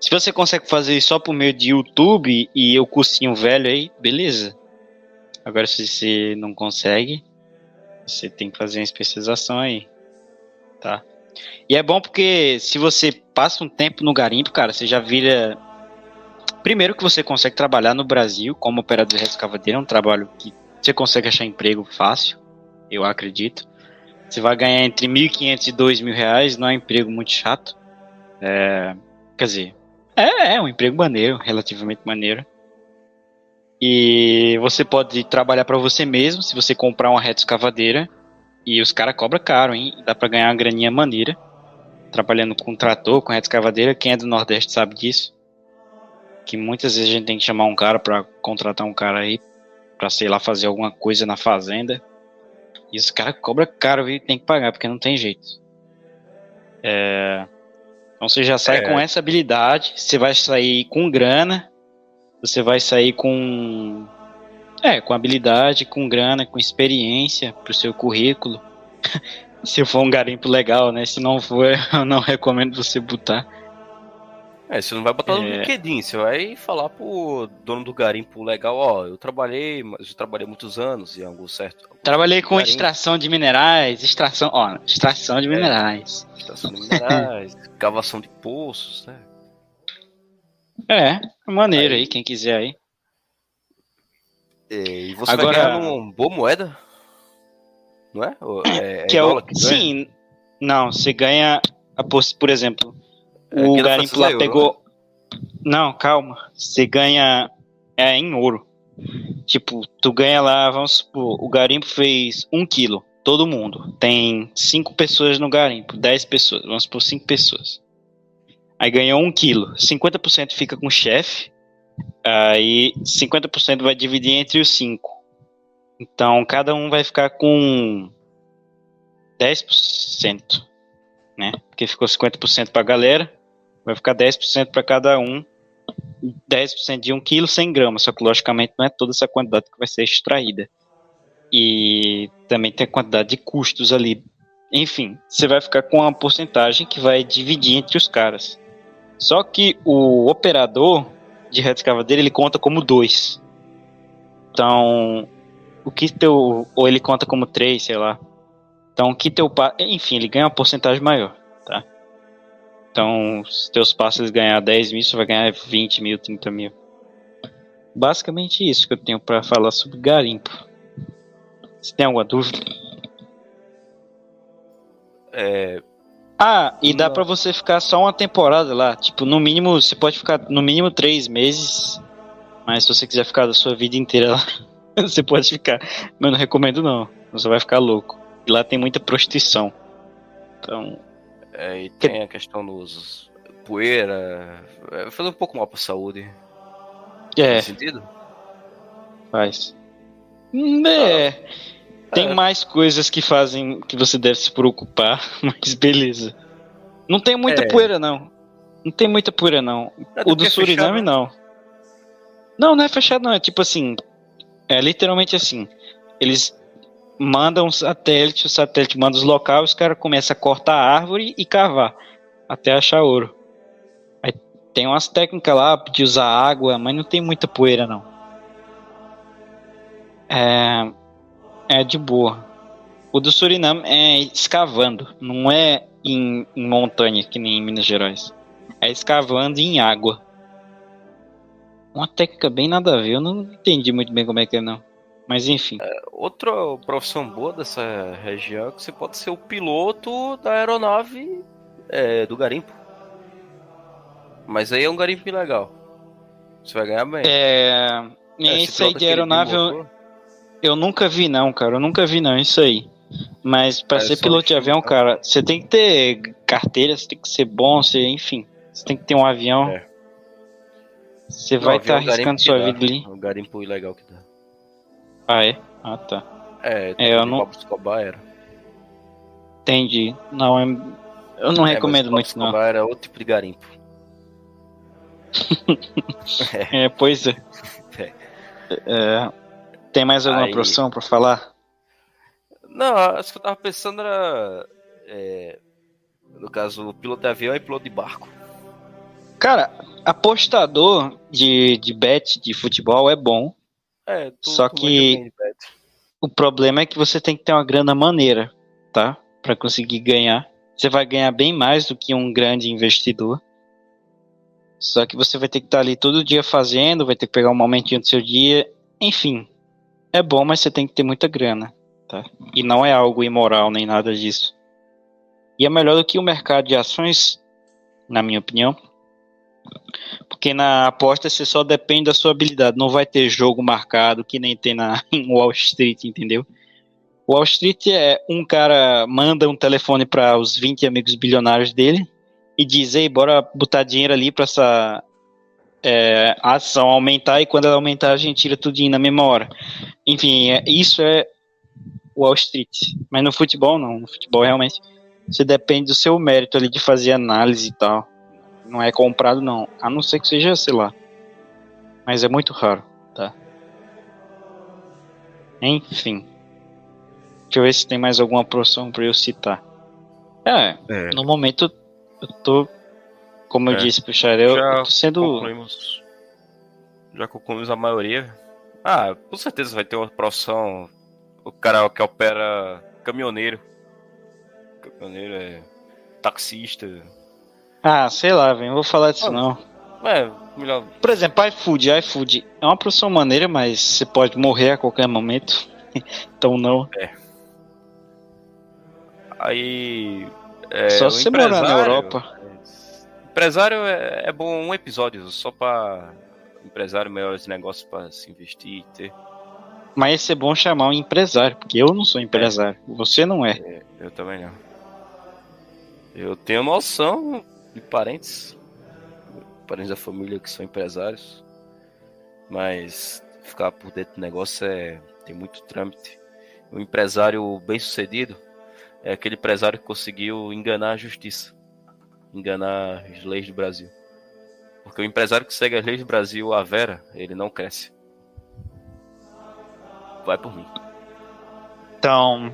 Se você consegue fazer isso só por meio de YouTube e o cursinho velho aí, beleza. Agora, se você não consegue, você tem que fazer uma especialização aí. Tá? E é bom porque se você passa um tempo no garimpo, cara, você já vira. Primeiro que você consegue trabalhar no Brasil como operador de escavadeira, é um trabalho que você consegue achar emprego fácil, eu acredito. Você vai ganhar entre 1.500 e 2.000 reais, não é um emprego muito chato. É, quer dizer, é, é um emprego maneiro, relativamente maneiro. E você pode trabalhar para você mesmo, se você comprar uma reta escavadeira. E os caras cobram caro, hein? Dá para ganhar uma graninha maneira. Trabalhando com trator, com reta escavadeira. Quem é do Nordeste sabe disso. Que muitas vezes a gente tem que chamar um cara para contratar um cara aí. Pra, sei lá, fazer alguma coisa na fazenda. E os caras cobram caro, viu? Tem que pagar, porque não tem jeito. É... Então você já sai É. com essa habilidade. Você vai sair com grana. Você vai sair com. É, com habilidade, com grana, com experiência pro seu currículo. Se for um garimpo legal, né? Se não for, eu não recomendo você botar. É, você não vai botar no É. LinkedIn, você vai falar pro dono do garimpo legal, ó, eu trabalhei, mas eu trabalhei muitos anos em algum certo. Trabalhei com Garimpo. extração de minerais, extração, ó, extração de É. minerais. Estação de minerais, cavação de poços, né? É, maneiro Aí- aí, quem quiser aí. E você Agora- vai ganhar uma boa moeda, não é? É, é que é o, sim, não, você ganha, por exemplo, É, o aqui na garimpo lá é pegou. Não, calma. Você ganha é em ouro. Tipo, tu ganha lá, vamos supor, o garimpo fez um quilo, todo mundo. Tem cinco pessoas no garimpo, 10 pessoas, vamos supor, cinco pessoas. Aí ganhou um quilo, 50% fica com o chefe, aí 50% vai dividir entre os cinco. Então cada um vai ficar com 10%, né? Porque ficou 50% pra galera, vai ficar 10% para cada um. 10% de 1 kg 100 gramas, só que logicamente não é toda essa quantidade que vai ser extraída. E também tem a quantidade de custos ali. Enfim, você vai ficar com uma porcentagem que vai dividir entre os caras. Só que o operador de reta escavadeira ele conta como 2. Então, o que teu. Ou ele conta como 3, sei lá. Então, o que teu. Enfim, ele ganha uma porcentagem maior? Então, se teus passos eles ganhar 10 mil, você vai ganhar 20 mil, 30 mil. Basicamente isso que eu tenho pra falar sobre garimpo. Se tem alguma dúvida? É, Ah, e dá pra você ficar só uma temporada lá. Tipo, no mínimo, você pode ficar no mínimo três meses. Mas se você quiser ficar da sua vida inteira lá, você pode ficar. Mas eu não recomendo não. Você vai ficar louco. E lá tem muita prostituição. Então, é, e tem a questão dos poeira, é, fazer um pouco mal pra saúde. é, Faz sentido? faz. Hum, É. Tem É. mais coisas que fazem que você deve se preocupar, mas beleza. Não tem muita É. poeira, não. Não tem muita poeira, não. O do é Suriname, fechado, não. Não, não é fechado, não. É tipo assim. É literalmente assim. Eles mandam um satélite, o satélite manda os locais, os caras começam a cortar a árvore e cavar até achar ouro. Aí tem umas técnicas lá de usar água, mas não tem muita poeira, não. É, é de boa. O do Suriname é escavando, não é em, em montanha, que nem em Minas Gerais. É escavando em água. Uma técnica bem nada a ver, eu não entendi muito bem como é que é, não. Mas enfim. Outra profissão boa dessa região é que você pode ser o piloto da aeronave é, do garimpo. Mas aí é um garimpo ilegal. Você vai ganhar bem. É. É, Isso aí de aeronave eu, eu nunca vi, não, cara. Eu nunca vi, não, isso aí. Mas pra É, ser piloto de avião, tá? cara, você tem que ter carteira, você tem que ser bom, você, enfim. Você tem que ter um avião. É. Você vai estar é um garimpo arriscando sua vida ali. É um garimpo ilegal que dá. Ah, é? Ah, tá. É, É, eu não- Pablo Escobar era. Entendi. Não, é- eu não É, recomendo muito, não. Escobar era outro tipo de garimpo. É, pois é. É. É, Tem mais alguma Aí- profissão pra falar? Não, acho que eu tava pensando era. é, no caso, piloto de avião e piloto de barco. Cara, apostador de, de bet de futebol é bom. É, tu, Só tu que- bem de bet. O problema é que você tem que ter uma grana maneira, tá? Pra conseguir ganhar. Você vai ganhar bem mais do que um grande investidor. Só que você vai ter que estar ali todo dia fazendo, vai ter que pegar um momentinho do seu dia. Enfim, é bom, mas você tem que ter muita grana, tá? E não é algo imoral nem nada disso. E é melhor do que o mercado de ações, na minha opinião. Porque na aposta você só depende da sua habilidade. Não vai ter jogo marcado que nem tem na Wall Street, entendeu? Wall Street é um cara manda um telefone para os 20 amigos bilionários dele e diz: Ei, bora botar dinheiro ali para essa é, ação aumentar. E quando ela aumentar, a gente tira tudinho na mesma hora. Enfim, é- isso é Wall Street. Mas no futebol, não. No futebol, realmente, você depende do seu mérito ali de fazer análise e tal. Não é comprado, não. A não ser que seja, sei lá. Mas é muito raro, tá? Enfim. Deixa eu ver se tem mais alguma profissão pra eu citar. É, É. no momento eu tô. Como eu É. disse pro Xarel, eu Já tô sendo. concluímos. Já concluímos a maioria. Ah, com certeza vai ter uma profissão. O cara que opera caminhoneiro. Caminhoneiro é. taxista. Ah, sei lá, velho. Não vou falar disso Ah, não. É, melhor. Por exemplo, iFood. iFood é uma profissão maneira, mas você pode morrer a qualquer momento. então não. Aí. É, Só se você morar na Europa. Empresário é, é bom um episódio só pra. Empresário, melhores negócios pra se investir e ter. Mas ia ser bom chamar um empresário, porque eu não sou empresário. Você não é. Eu também não. Eu tenho noção de parentes, parentes da família que são empresários, mas ficar por dentro do negócio é tem muito trâmite. Um empresário bem sucedido é aquele empresário que conseguiu enganar a justiça, enganar as leis do Brasil. Porque o empresário que segue as leis do Brasil, a Vera, ele não cresce. Vai por mim. Então,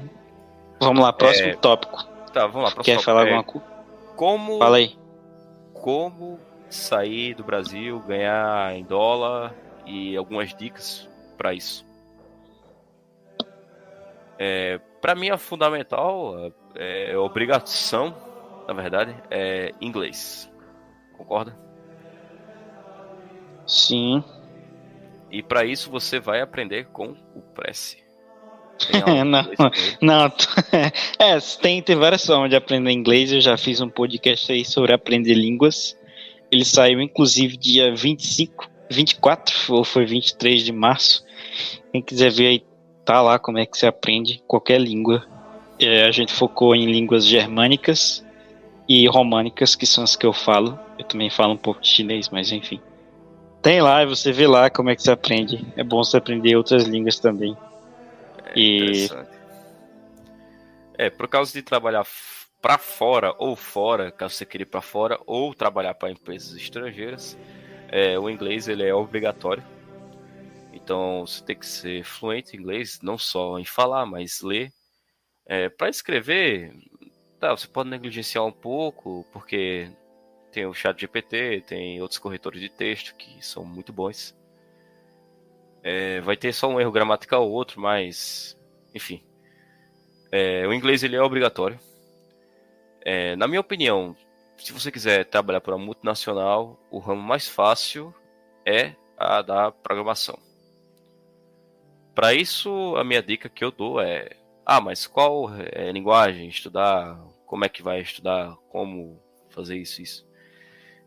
vamos lá, próximo É, tópico. Tá, vamos lá. Quer próximo falar tópico. É, alguma coisa? Como Fala aí. Como sair do Brasil, ganhar em dólar e algumas dicas para isso. É, para mim, é fundamental, é, é obrigação, na verdade, é inglês. Concorda? Sim. E para isso você vai aprender com o Prece. De Não. Não, é, tem, tem várias formas de aprender inglês. Eu já fiz um podcast aí sobre aprender línguas. Ele saiu inclusive dia 25, 24 ou foi 23 de março. Quem quiser ver aí, tá lá como é que se aprende qualquer língua. É, a gente focou em línguas germânicas e românicas, que são as que eu falo. Eu também falo um pouco de chinês, mas enfim. Tem lá, você vê lá como é que se aprende. É bom você aprender outras línguas também. É E-. É, por causa de trabalhar para fora ou fora, caso você queira ir para fora, ou trabalhar para empresas estrangeiras, é, o inglês ele é obrigatório. Então você tem que ser fluente em inglês, não só em falar, mas ler. É, para escrever, tá, você pode negligenciar um pouco, porque tem o chat GPT, tem outros corretores de texto que são muito bons. É, vai ter só um erro gramatical ou outro, mas enfim. É, o inglês ele é obrigatório. É, na minha opinião, se você quiser trabalhar para uma multinacional, o ramo mais fácil é a da programação. Para isso, a minha dica que eu dou é: ah, mas qual é linguagem estudar? Como é que vai estudar? Como fazer isso? isso?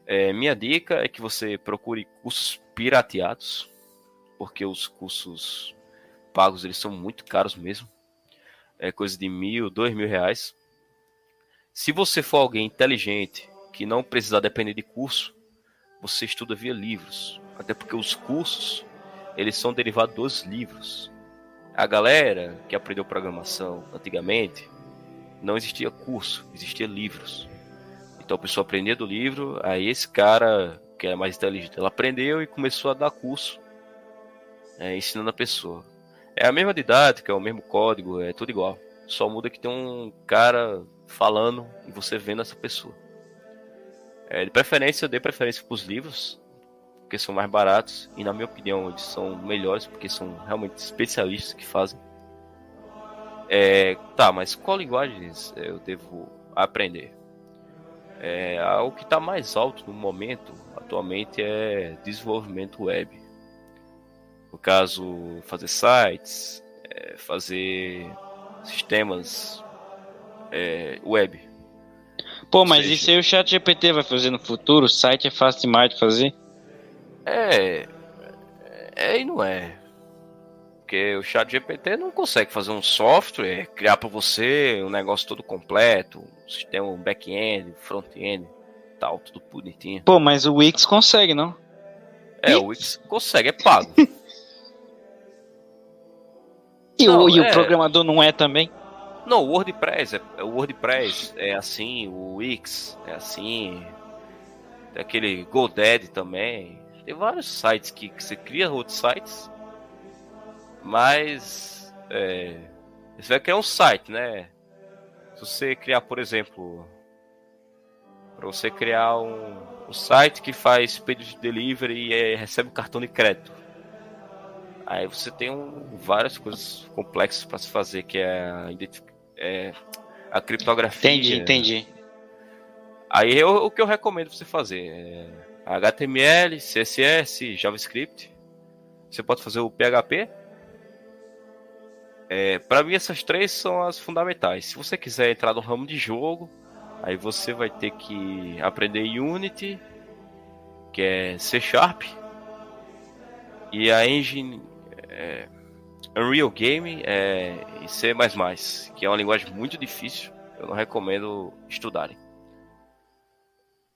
É, minha dica é que você procure cursos pirateados, porque os cursos pagos eles são muito caros mesmo. É coisa de mil, dois mil reais. Se você for alguém inteligente, que não precisar depender de curso, você estuda via livros. Até porque os cursos, eles são derivados dos livros. A galera que aprendeu programação antigamente, não existia curso, existia livros. Então a pessoa aprendia do livro, aí esse cara, que é mais inteligente, ela aprendeu e começou a dar curso, é, ensinando a pessoa. É a mesma didática, é o mesmo código, é tudo igual. Só muda que tem um cara falando e você vendo essa pessoa. É, de preferência, eu dei preferência para os livros, porque são mais baratos e, na minha opinião, eles são melhores porque são realmente especialistas que fazem. É, tá, mas qual linguagem eu devo aprender? É, o que está mais alto no momento, atualmente, é desenvolvimento web. No caso, fazer sites, é, fazer sistemas é, web. Pô, mas seja, isso aí o chat GPT vai fazer no futuro? O site é fácil demais de fazer? É. É e não é. Porque o chat GPT não consegue fazer um software, criar para você um negócio todo completo, um sistema um back-end, front-end, tal, tudo bonitinho. Pô, mas o Wix consegue, não? É, o Wix consegue, é pago. e, não, o, e é... o programador não é também? Não, o WordPress é, o WordPress é assim, o Wix é assim, tem aquele GoDaddy também. Tem vários sites que, que você cria outros sites, mas é, você vai criar um site, né? Se você criar, por exemplo, para você criar um, um, site que faz pedido de delivery e é, recebe cartão de crédito. Aí você tem um, várias coisas complexas para se fazer, que é a é, a criptografia. Entendi, entendi. Aí eu, o que eu recomendo você fazer é HTML, CSS, JavaScript. Você pode fazer o PHP. É, para mim essas três são as fundamentais. Se você quiser entrar no ramo de jogo, aí você vai ter que aprender Unity, que é C Sharp, e a engine é, Unreal Game é, e C++, que é uma linguagem muito difícil. Eu não recomendo estudarem.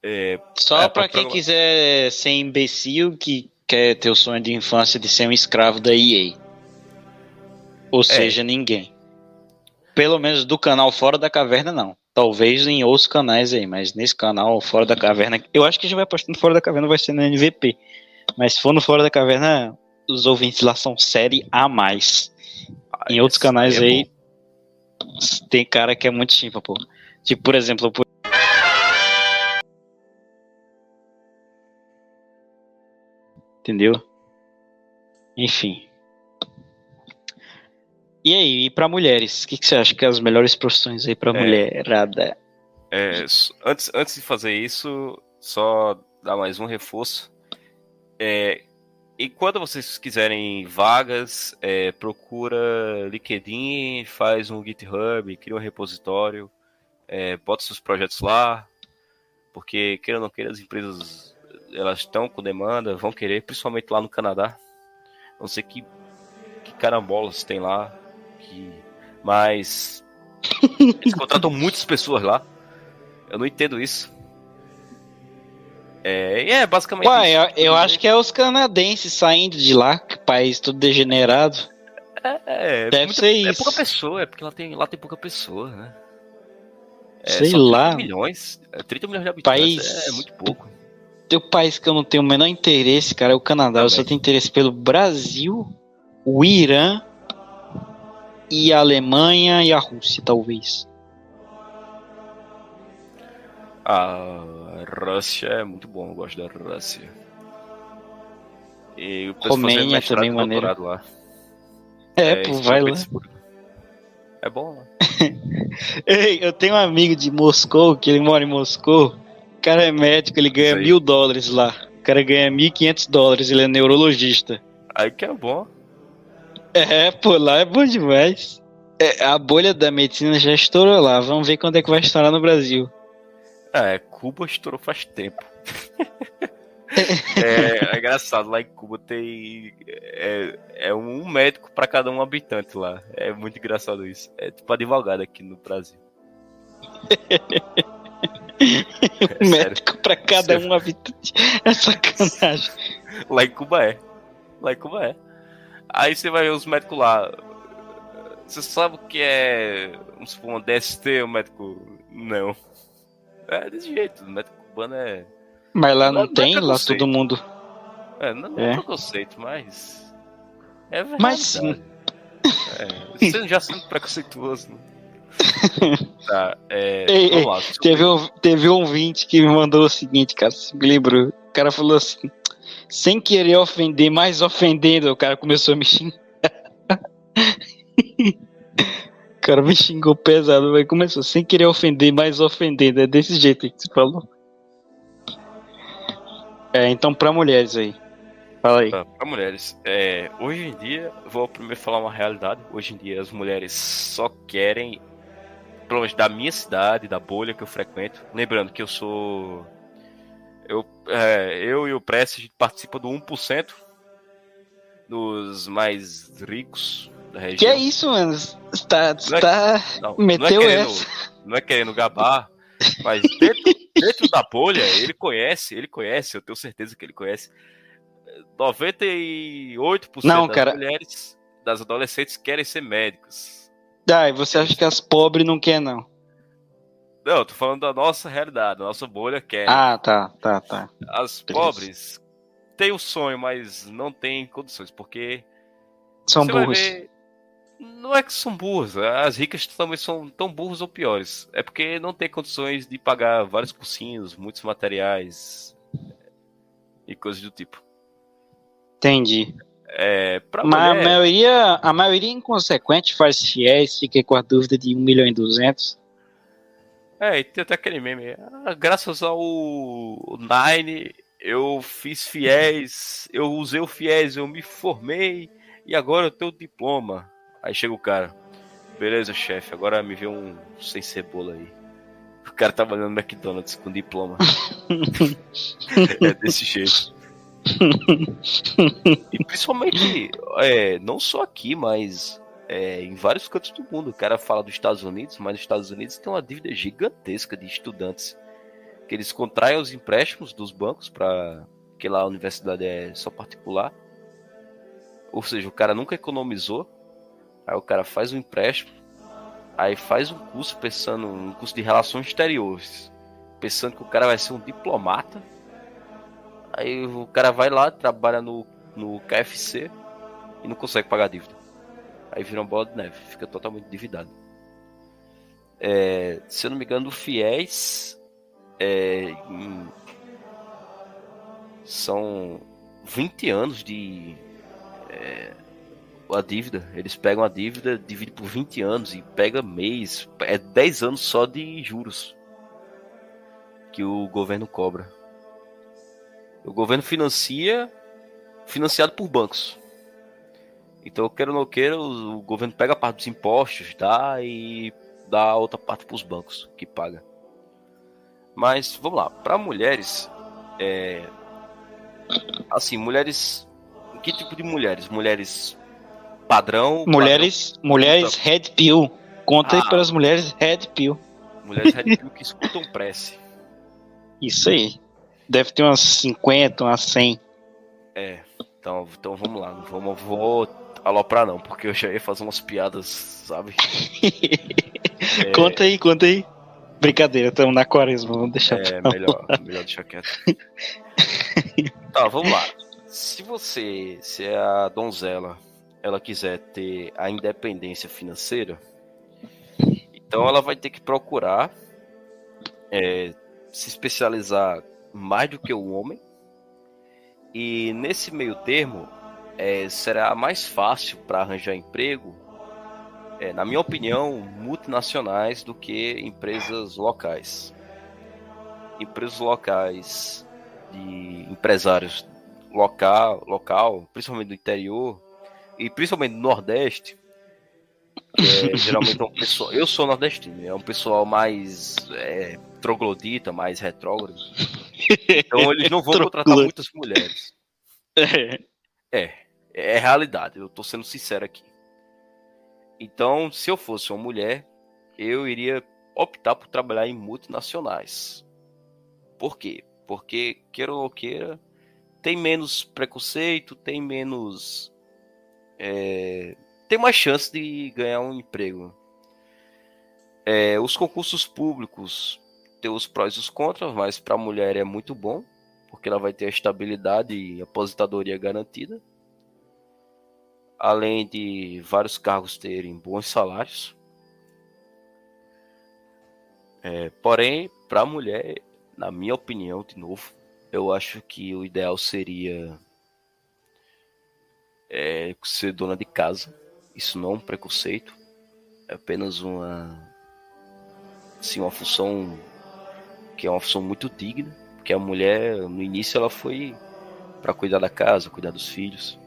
É, Só é, para quem quiser ser imbecil que quer ter o sonho de infância de ser um escravo da EA. Ou é. seja, ninguém. Pelo menos do canal Fora da Caverna, não. Talvez em outros canais aí, mas nesse canal Fora da Caverna, eu acho que já vai postando Fora da Caverna, vai ser no NVP. Mas se for no Fora da Caverna, os ouvintes lá são série a mais. Ah, em outros canais é aí, tem cara que é muito chimpa, pô. Tipo, por exemplo, por... Entendeu? Enfim. E aí, e para mulheres? O que, que, você acha que é as melhores profissões aí para é, mulherada? É, antes, antes de fazer isso, só dar mais um reforço. É, e quando vocês quiserem vagas, é, procura LinkedIn, faz um GitHub, cria um repositório, é, bota seus projetos lá, porque queira ou não queira, as empresas elas estão com demanda, vão querer, principalmente lá no Canadá. Não sei que, que carambolas tem lá, que, mas eles contratam muitas pessoas lá. Eu não entendo isso. É, é basicamente. Eu, eu acho que é os canadenses saindo de lá, que país tudo degenerado. É, é, Deve muita- ser É isso. pouca pessoa, é porque lá tem, lá tem pouca pessoa, né? É, Sei só 30 lá. milhões. É 30 milhões de habitantes. País- É muito pouco. Tem um país que eu não tenho o menor interesse, cara, é o Canadá. Eu só Também. tenho interesse pelo Brasil, o Irã e a Alemanha e a Rússia, talvez. A Rússia é muito bom, eu gosto da Rússia. E eu Romênia também, maneiro. lá. É, pô, isso vai São lá. É bom lá. Ei, eu tenho um amigo de Moscou, que ele mora em Moscou. O cara é médico, ele ganha mil dólares lá. O cara ganha 1.500 dólares, ele é neurologista. Aí que é bom. É, pô, lá é bom demais. É, a bolha da medicina já estourou lá. Vamos ver quando é que vai estourar no Brasil. É, Cuba estourou faz tempo. é, é engraçado, lá em Cuba tem. É, é um médico para cada um habitante lá. É muito engraçado isso. É tipo advogado aqui no Brasil. É Um sério. médico pra cada Sério. um habitante. É sacanagem. Lá em Cuba é. Lá em Cuba é. Aí você vai ver os médicos lá. Você sabe o que é vamos supor, um DST, o médico. Não. É desse jeito. O médico cubano é. Mas lá Não- não é tem, lá preconceito. todo mundo. É, não, não é, É. preconceito, mas. É verdade. Mas sim. É, você já sendo preconceituoso. Né? tá, é. Ei, vamos lá. Teve um, teve um ouvinte que me mandou o seguinte, cara, se me lembrou. O cara falou assim, sem querer ofender, mas ofendendo, o cara começou a me xingar. cara me xingou pesado, mas começou sem querer ofender, mas ofendendo. É desse jeito que você falou. É, então pra mulheres aí. Fala aí. Tá, pra mulheres, é, hoje em dia, vou primeiro falar uma realidade. Hoje em dia, as mulheres só querem, pelo menos da minha cidade, da bolha que eu frequento. Lembrando que eu sou. Eu, é, eu e o Press, a gente participa do 1% dos mais ricos da região. Que é isso, mano? Tá, Não é- tá... Não, Meteu não é querendo, essa. Não é querendo gabar, mas dentro, dentro da bolha, ele conhece, ele conhece, eu tenho certeza que ele conhece. 98% Não, das cara. mulheres, das adolescentes querem ser médicos. Ah, e você acha que as pobres não querem, não? Não, eu tô falando da nossa realidade, da nossa bolha quer. Ah, tá, tá, tá. As beleza. pobres têm o sonho, mas não têm condições, porque São burros. ver, Não é que são burros, as ricas também são tão burros ou piores. É porque não tem condições de pagar vários cursinhos, muitos materiais e coisas do tipo. Entendi. É, Mas a mulher, maioria, a maioria inconsequente faz fiéis, fica com a dúvida de 1 milhão e 200. É, e tem até aquele meme. ah, graças ao Nine, eu fiz fiéis, eu usei o fiéis, eu me formei e agora eu tenho diploma. Aí chega o cara. Beleza, chefe, agora me vê um sem cebola aí. O cara trabalhando no McDonald's com diploma. é desse jeito. E principalmente, é, não só aqui, mas é, em vários cantos do mundo. O cara fala dos Estados Unidos, mas os Estados Unidos tem uma dívida gigantesca de estudantes. Que eles contraem os empréstimos dos bancos, para que lá a universidade é só particular. Ou seja, o cara nunca economizou. Aí o cara faz um empréstimo, aí faz um curso pensando um curso de relações exteriores, pensando que o cara vai ser um diplomata. Aí o cara vai lá, trabalha no, no KFC e não consegue pagar a dívida. Aí vira uma bola de neve, fica totalmente endividado. É, se eu não me engano, o FIES é, em- são 20 anos de é, a dívida. Eles pegam a dívida, dividem por 20 anos e pega mês. É 10 anos só de juros que o governo cobra. O governo financia, financiado por bancos. Então, queira ou não queira, o, o governo pega a parte dos impostos, dá e dá a outra parte para os bancos que paga. Mas vamos lá, para mulheres, é, assim, mulheres, que tipo de mulheres? Mulheres padrão, Mulheres, mulheres red pill. Conta aí Ah. para as mulheres red pill. padrão, mulheres red pill que escutam prece. Isso aí. Deve ter umas 50, umas 100. É, então, então vamos lá, vamos, vou aloprar não, porque eu já ia fazer umas piadas, sabe? É... Conta aí, conta aí. Brincadeira, estamos na quaresma, vamos deixar. É, melhor, melhor deixar quieto. tá, vamos lá. Se você, se é a donzela, ela quiser ter a independência financeira, então ela vai ter que procurar é, se especializar mais do que o homem. E nesse meio termo, é, será mais fácil para arranjar emprego, é, na minha opinião, multinacionais do que empresas locais. Empresas locais de empresários local, local, principalmente do interior e principalmente do Nordeste, é, geralmente é um pessoal. Eu sou nordestino, é um pessoal mais é, troglodita, mais retrógrado. Então eles não vão contratar muitas mulheres. É. é, é realidade, eu tô sendo sincero aqui. Então, se eu fosse uma mulher, eu iria optar por trabalhar em multinacionais. Por quê? Porque, queira ou queira, tem menos preconceito, tem menos. É, tem mais chance de ganhar um emprego. É, os concursos públicos tem os prós e os contras, mas para a mulher é muito bom, porque ela vai ter a estabilidade e aposentadoria garantida. Além de vários cargos terem bons salários. É, porém, para a mulher, na minha opinião, de novo, eu acho que o ideal seria é, ser dona de casa isso não é um preconceito, é apenas uma, assim, uma função que é uma função muito digna, porque a mulher no início ela foi para cuidar da casa, cuidar dos filhos.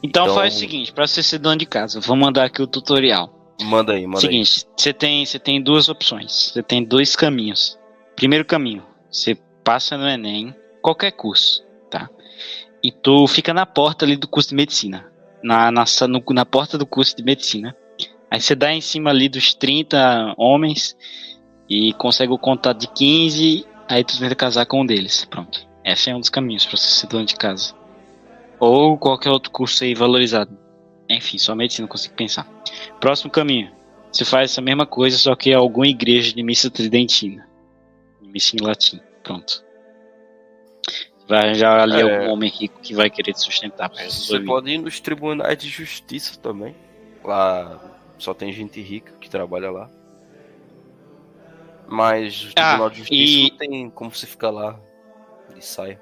Então, então faz o seguinte, para você ser dono de casa, vou mandar aqui o tutorial. Manda aí, manda seguinte, aí. você tem, você tem duas opções, você tem dois caminhos. Primeiro caminho, você passa no ENEM, qualquer curso, tá? E tu fica na porta ali do curso de medicina na, na, no, na porta do curso de medicina. Aí você dá em cima ali dos 30 homens e consegue o contato de 15, aí tu tenta casar com um deles. Pronto. Esse é um dos caminhos para você ser dono de casa. Ou qualquer outro curso aí valorizado. Enfim, só medicina consigo pensar. Próximo caminho. Você faz essa mesma coisa, só que é alguma igreja de missa tridentina. Missa em latim. Pronto. Vai arranjar ali é. algum homem rico que vai querer te sustentar. Você pode ir nos tribunais de justiça também. Lá só tem gente rica que trabalha lá. Mas o ah, tribunal ah, de justiça e... não tem como você ficar lá e saia.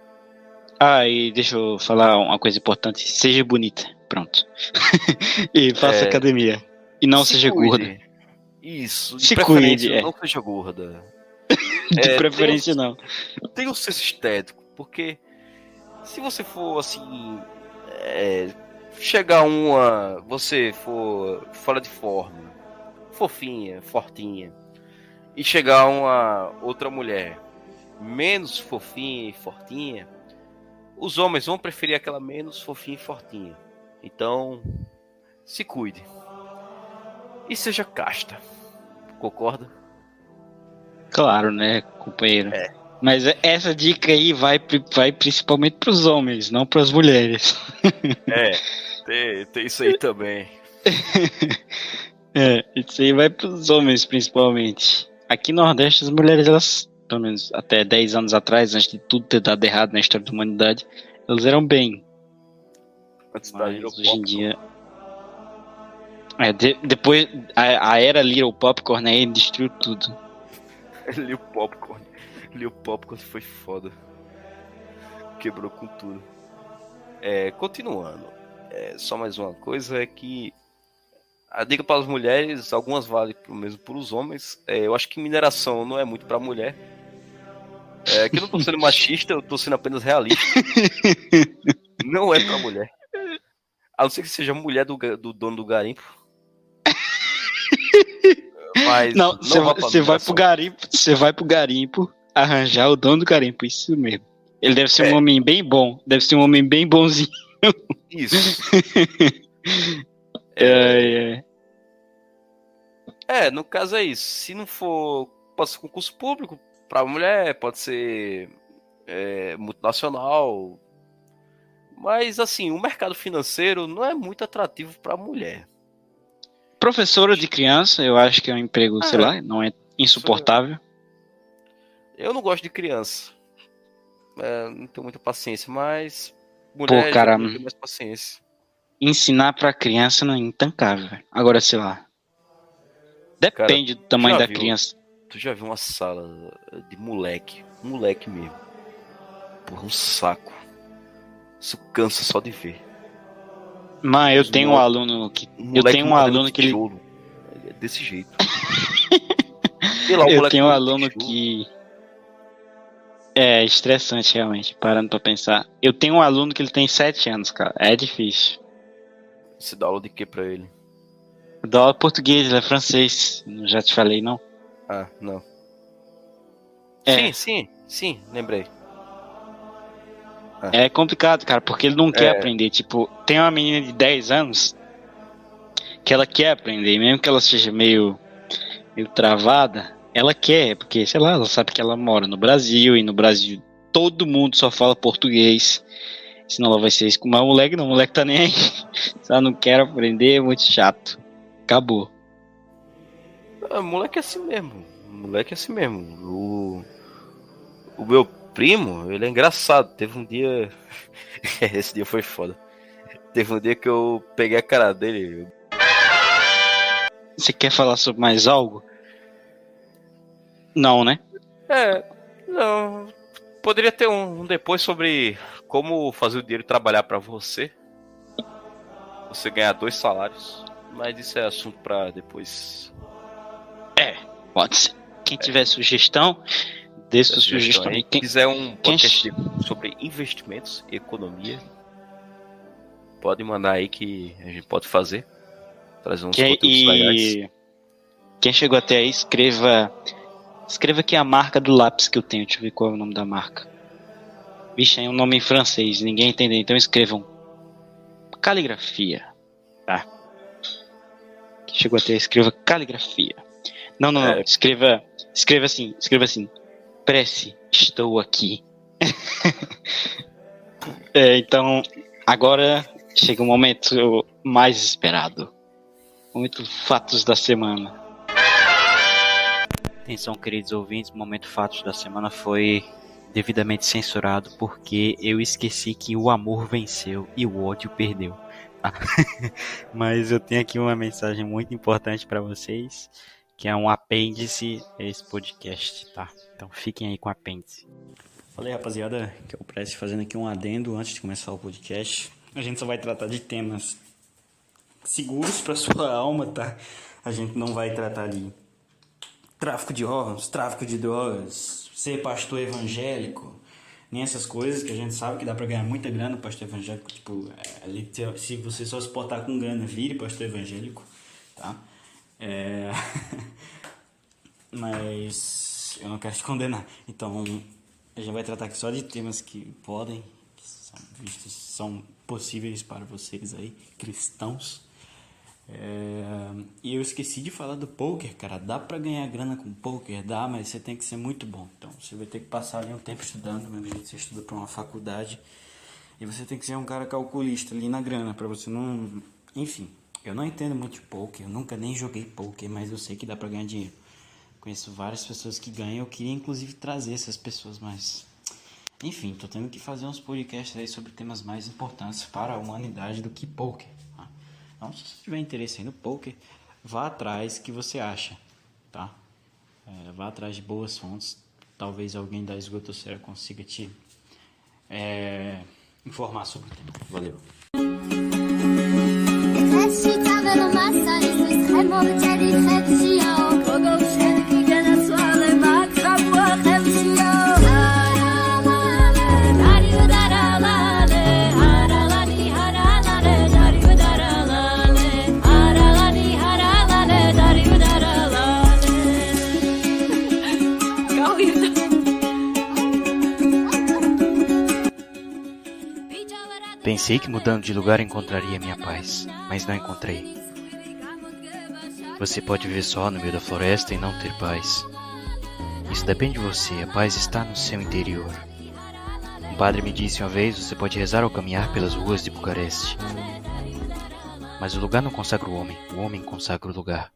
Ah, e deixa eu falar uma coisa importante. Seja bonita. Pronto. e faça é... academia. E não Se seja cuide. gorda. Isso, de Se cuide, é. não seja gorda. de é, preferência, tem, não. Tem o senso estético porque se você for assim. É, chegar uma. Você for fora de forma, fofinha, fortinha, e chegar uma outra mulher menos fofinha e fortinha, os homens vão preferir aquela menos fofinha e fortinha. Então, se cuide. E seja casta. Concorda? Claro, né, companheiro? É. Mas essa dica aí vai, vai principalmente para os homens, não para as mulheres. É, tem, tem isso aí também. é, isso aí vai para os homens principalmente. Aqui no Nordeste, as mulheres, elas, pelo menos até 10 anos atrás, antes de tudo ter dado errado na história da humanidade, elas eram bem. Antes da Mas hoje em dia. É, de, depois, a, a era Little Popcorn aí destruiu tudo. Little Popcorn. Lil Popcorn foi foda. Quebrou com tudo. É, continuando. É, só mais uma coisa é que a dica para as mulheres, algumas valem mesmo para os homens. É, eu acho que mineração não é muito para mulher. É que eu não tô sendo machista, eu tô sendo apenas realista. não é para mulher. A não ser que seja mulher do, do dono do garimpo. Mas não, você vai, vai pro garimpo, você vai pro garimpo, arranjar o dono do garimpo, isso mesmo. Ele deve ser é. um homem bem bom, deve ser um homem bem bonzinho. Isso. é, é. é, no caso é isso. Se não for, pode ser concurso público para mulher, pode ser é, multinacional. Mas assim, o mercado financeiro não é muito atrativo para mulher. Professora de criança, eu acho que é um emprego, Ah, sei lá, não é insuportável. Eu não gosto de criança. É, não tenho muita paciência, mas mulher já cara, tem mais paciência. Ensinar pra criança não é intancável. Agora, sei lá. Depende do tamanho da viu? criança. Tu já viu uma sala de moleque? Moleque mesmo. Porra, um saco. Isso cansa só de ver. Mas eu Os tenho um aluno que. Eu tenho um aluno que ele. É desse jeito. Lá, Eu tenho um aluno que. É estressante, realmente, parando pra pensar. Eu tenho um aluno que ele tem 7 anos, cara. É difícil. Você dá aula de quê pra ele? Eu dou aula português, ele é francês. Já te falei, não? Ah, não. É. Sim, sim, sim, lembrei. É complicado, cara, porque ele não quer É. aprender. Tipo, tem uma menina de 10 anos que ela quer aprender, mesmo que ela seja meio, meio travada, ela quer, porque, sei lá, ela sabe que ela mora no Brasil e no Brasil todo mundo só fala português. Senão ela vai ser isso. Mas o moleque não, o moleque tá nem aí. Ela não quer aprender, é muito chato. Acabou. Ah, moleque é assim mesmo. Moleque é assim mesmo. O, o meu primo, ele é engraçado. Teve um dia. Esse dia foi foda. Teve um dia que eu peguei a cara dele. Você quer falar sobre mais algo? Não, né? É, não. Poderia ter um, um depois sobre como fazer o dinheiro trabalhar pra você. Você ganhar dois salários. Mas isso é assunto pra depois. Pode ser. Quem tiver sugestão, dê sua Sugestão sugestão Quem- quiser um quem- podcast sobre investimentos e economia, pode mandar aí que a gente pode fazer. Trazer uns Quem, conteúdos legais. e quem chegou até aí, escreva. Escreva aqui a marca do lápis que eu tenho. Deixa eu ver qual é o nome da marca. Vixe, é um nome em francês, ninguém entendeu. Então escrevam caligrafia. Tá? Chegou até escreva caligrafia. Não, não, não. É. Escreva. Escreva assim, escreva assim. Prece, estou aqui. É, então, agora chega o momento mais esperado. Momento fatos da semana. Atenção, queridos ouvintes, o momento fatos da semana foi devidamente censurado porque eu esqueci que o amor venceu e o ódio perdeu. Mas eu tenho aqui uma mensagem muito importante para vocês, que é um apêndice a esse podcast, tá? Então fiquem aí com o apêndice. Fala aí, rapaziada, que é o fazendo aqui um adendo antes de começar o podcast. A gente só vai tratar de temas seguros para sua alma, tá? A gente não vai tratar de tráfico de órgãos, tráfico de drogas, ser pastor evangélico, nem essas coisas que a gente sabe que dá pra ganhar muita grana pastor evangélico, tipo, é, se você só se portar com grana, vire pastor evangélico, tá? É... Mas eu não quero te condenar. Então, a gente vai tratar aqui só de temas que podem, que são vistos, são possíveis para vocês aí, cristãos. É, E eu esqueci de falar do poker, cara. Dá pra ganhar grana com poker? Dá, mas você tem que ser muito bom. Então você vai ter que passar ali um tempo estudando, do mesmo que você estuda pra uma faculdade. E você tem que ser um cara calculista ali na grana, pra você não. Enfim, eu não entendo muito de poker, eu nunca nem joguei poker, mas eu sei que dá pra ganhar dinheiro. Conheço várias pessoas que ganham, eu queria inclusive trazer essas pessoas, mas. Enfim, tô tendo que fazer uns podcasts aí sobre temas mais importantes para a humanidade do que poker. Então, se você tiver interesse no poker, vá atrás que você acha, tá? É, vá atrás de boas fontes. Talvez alguém da esgotosfera consiga te é, informar sobre o tema. Valeu. Pensei que mudando de lugar encontraria minha paz, mas não encontrei. Você pode viver só no meio da floresta e não ter paz. Isso depende de você, a paz está no seu interior. padre me disse uma vez: você pode rezar ao caminhar pelas ruas de Bucareste. Mas o lugar não consagra o homem, o homem consagra o lugar.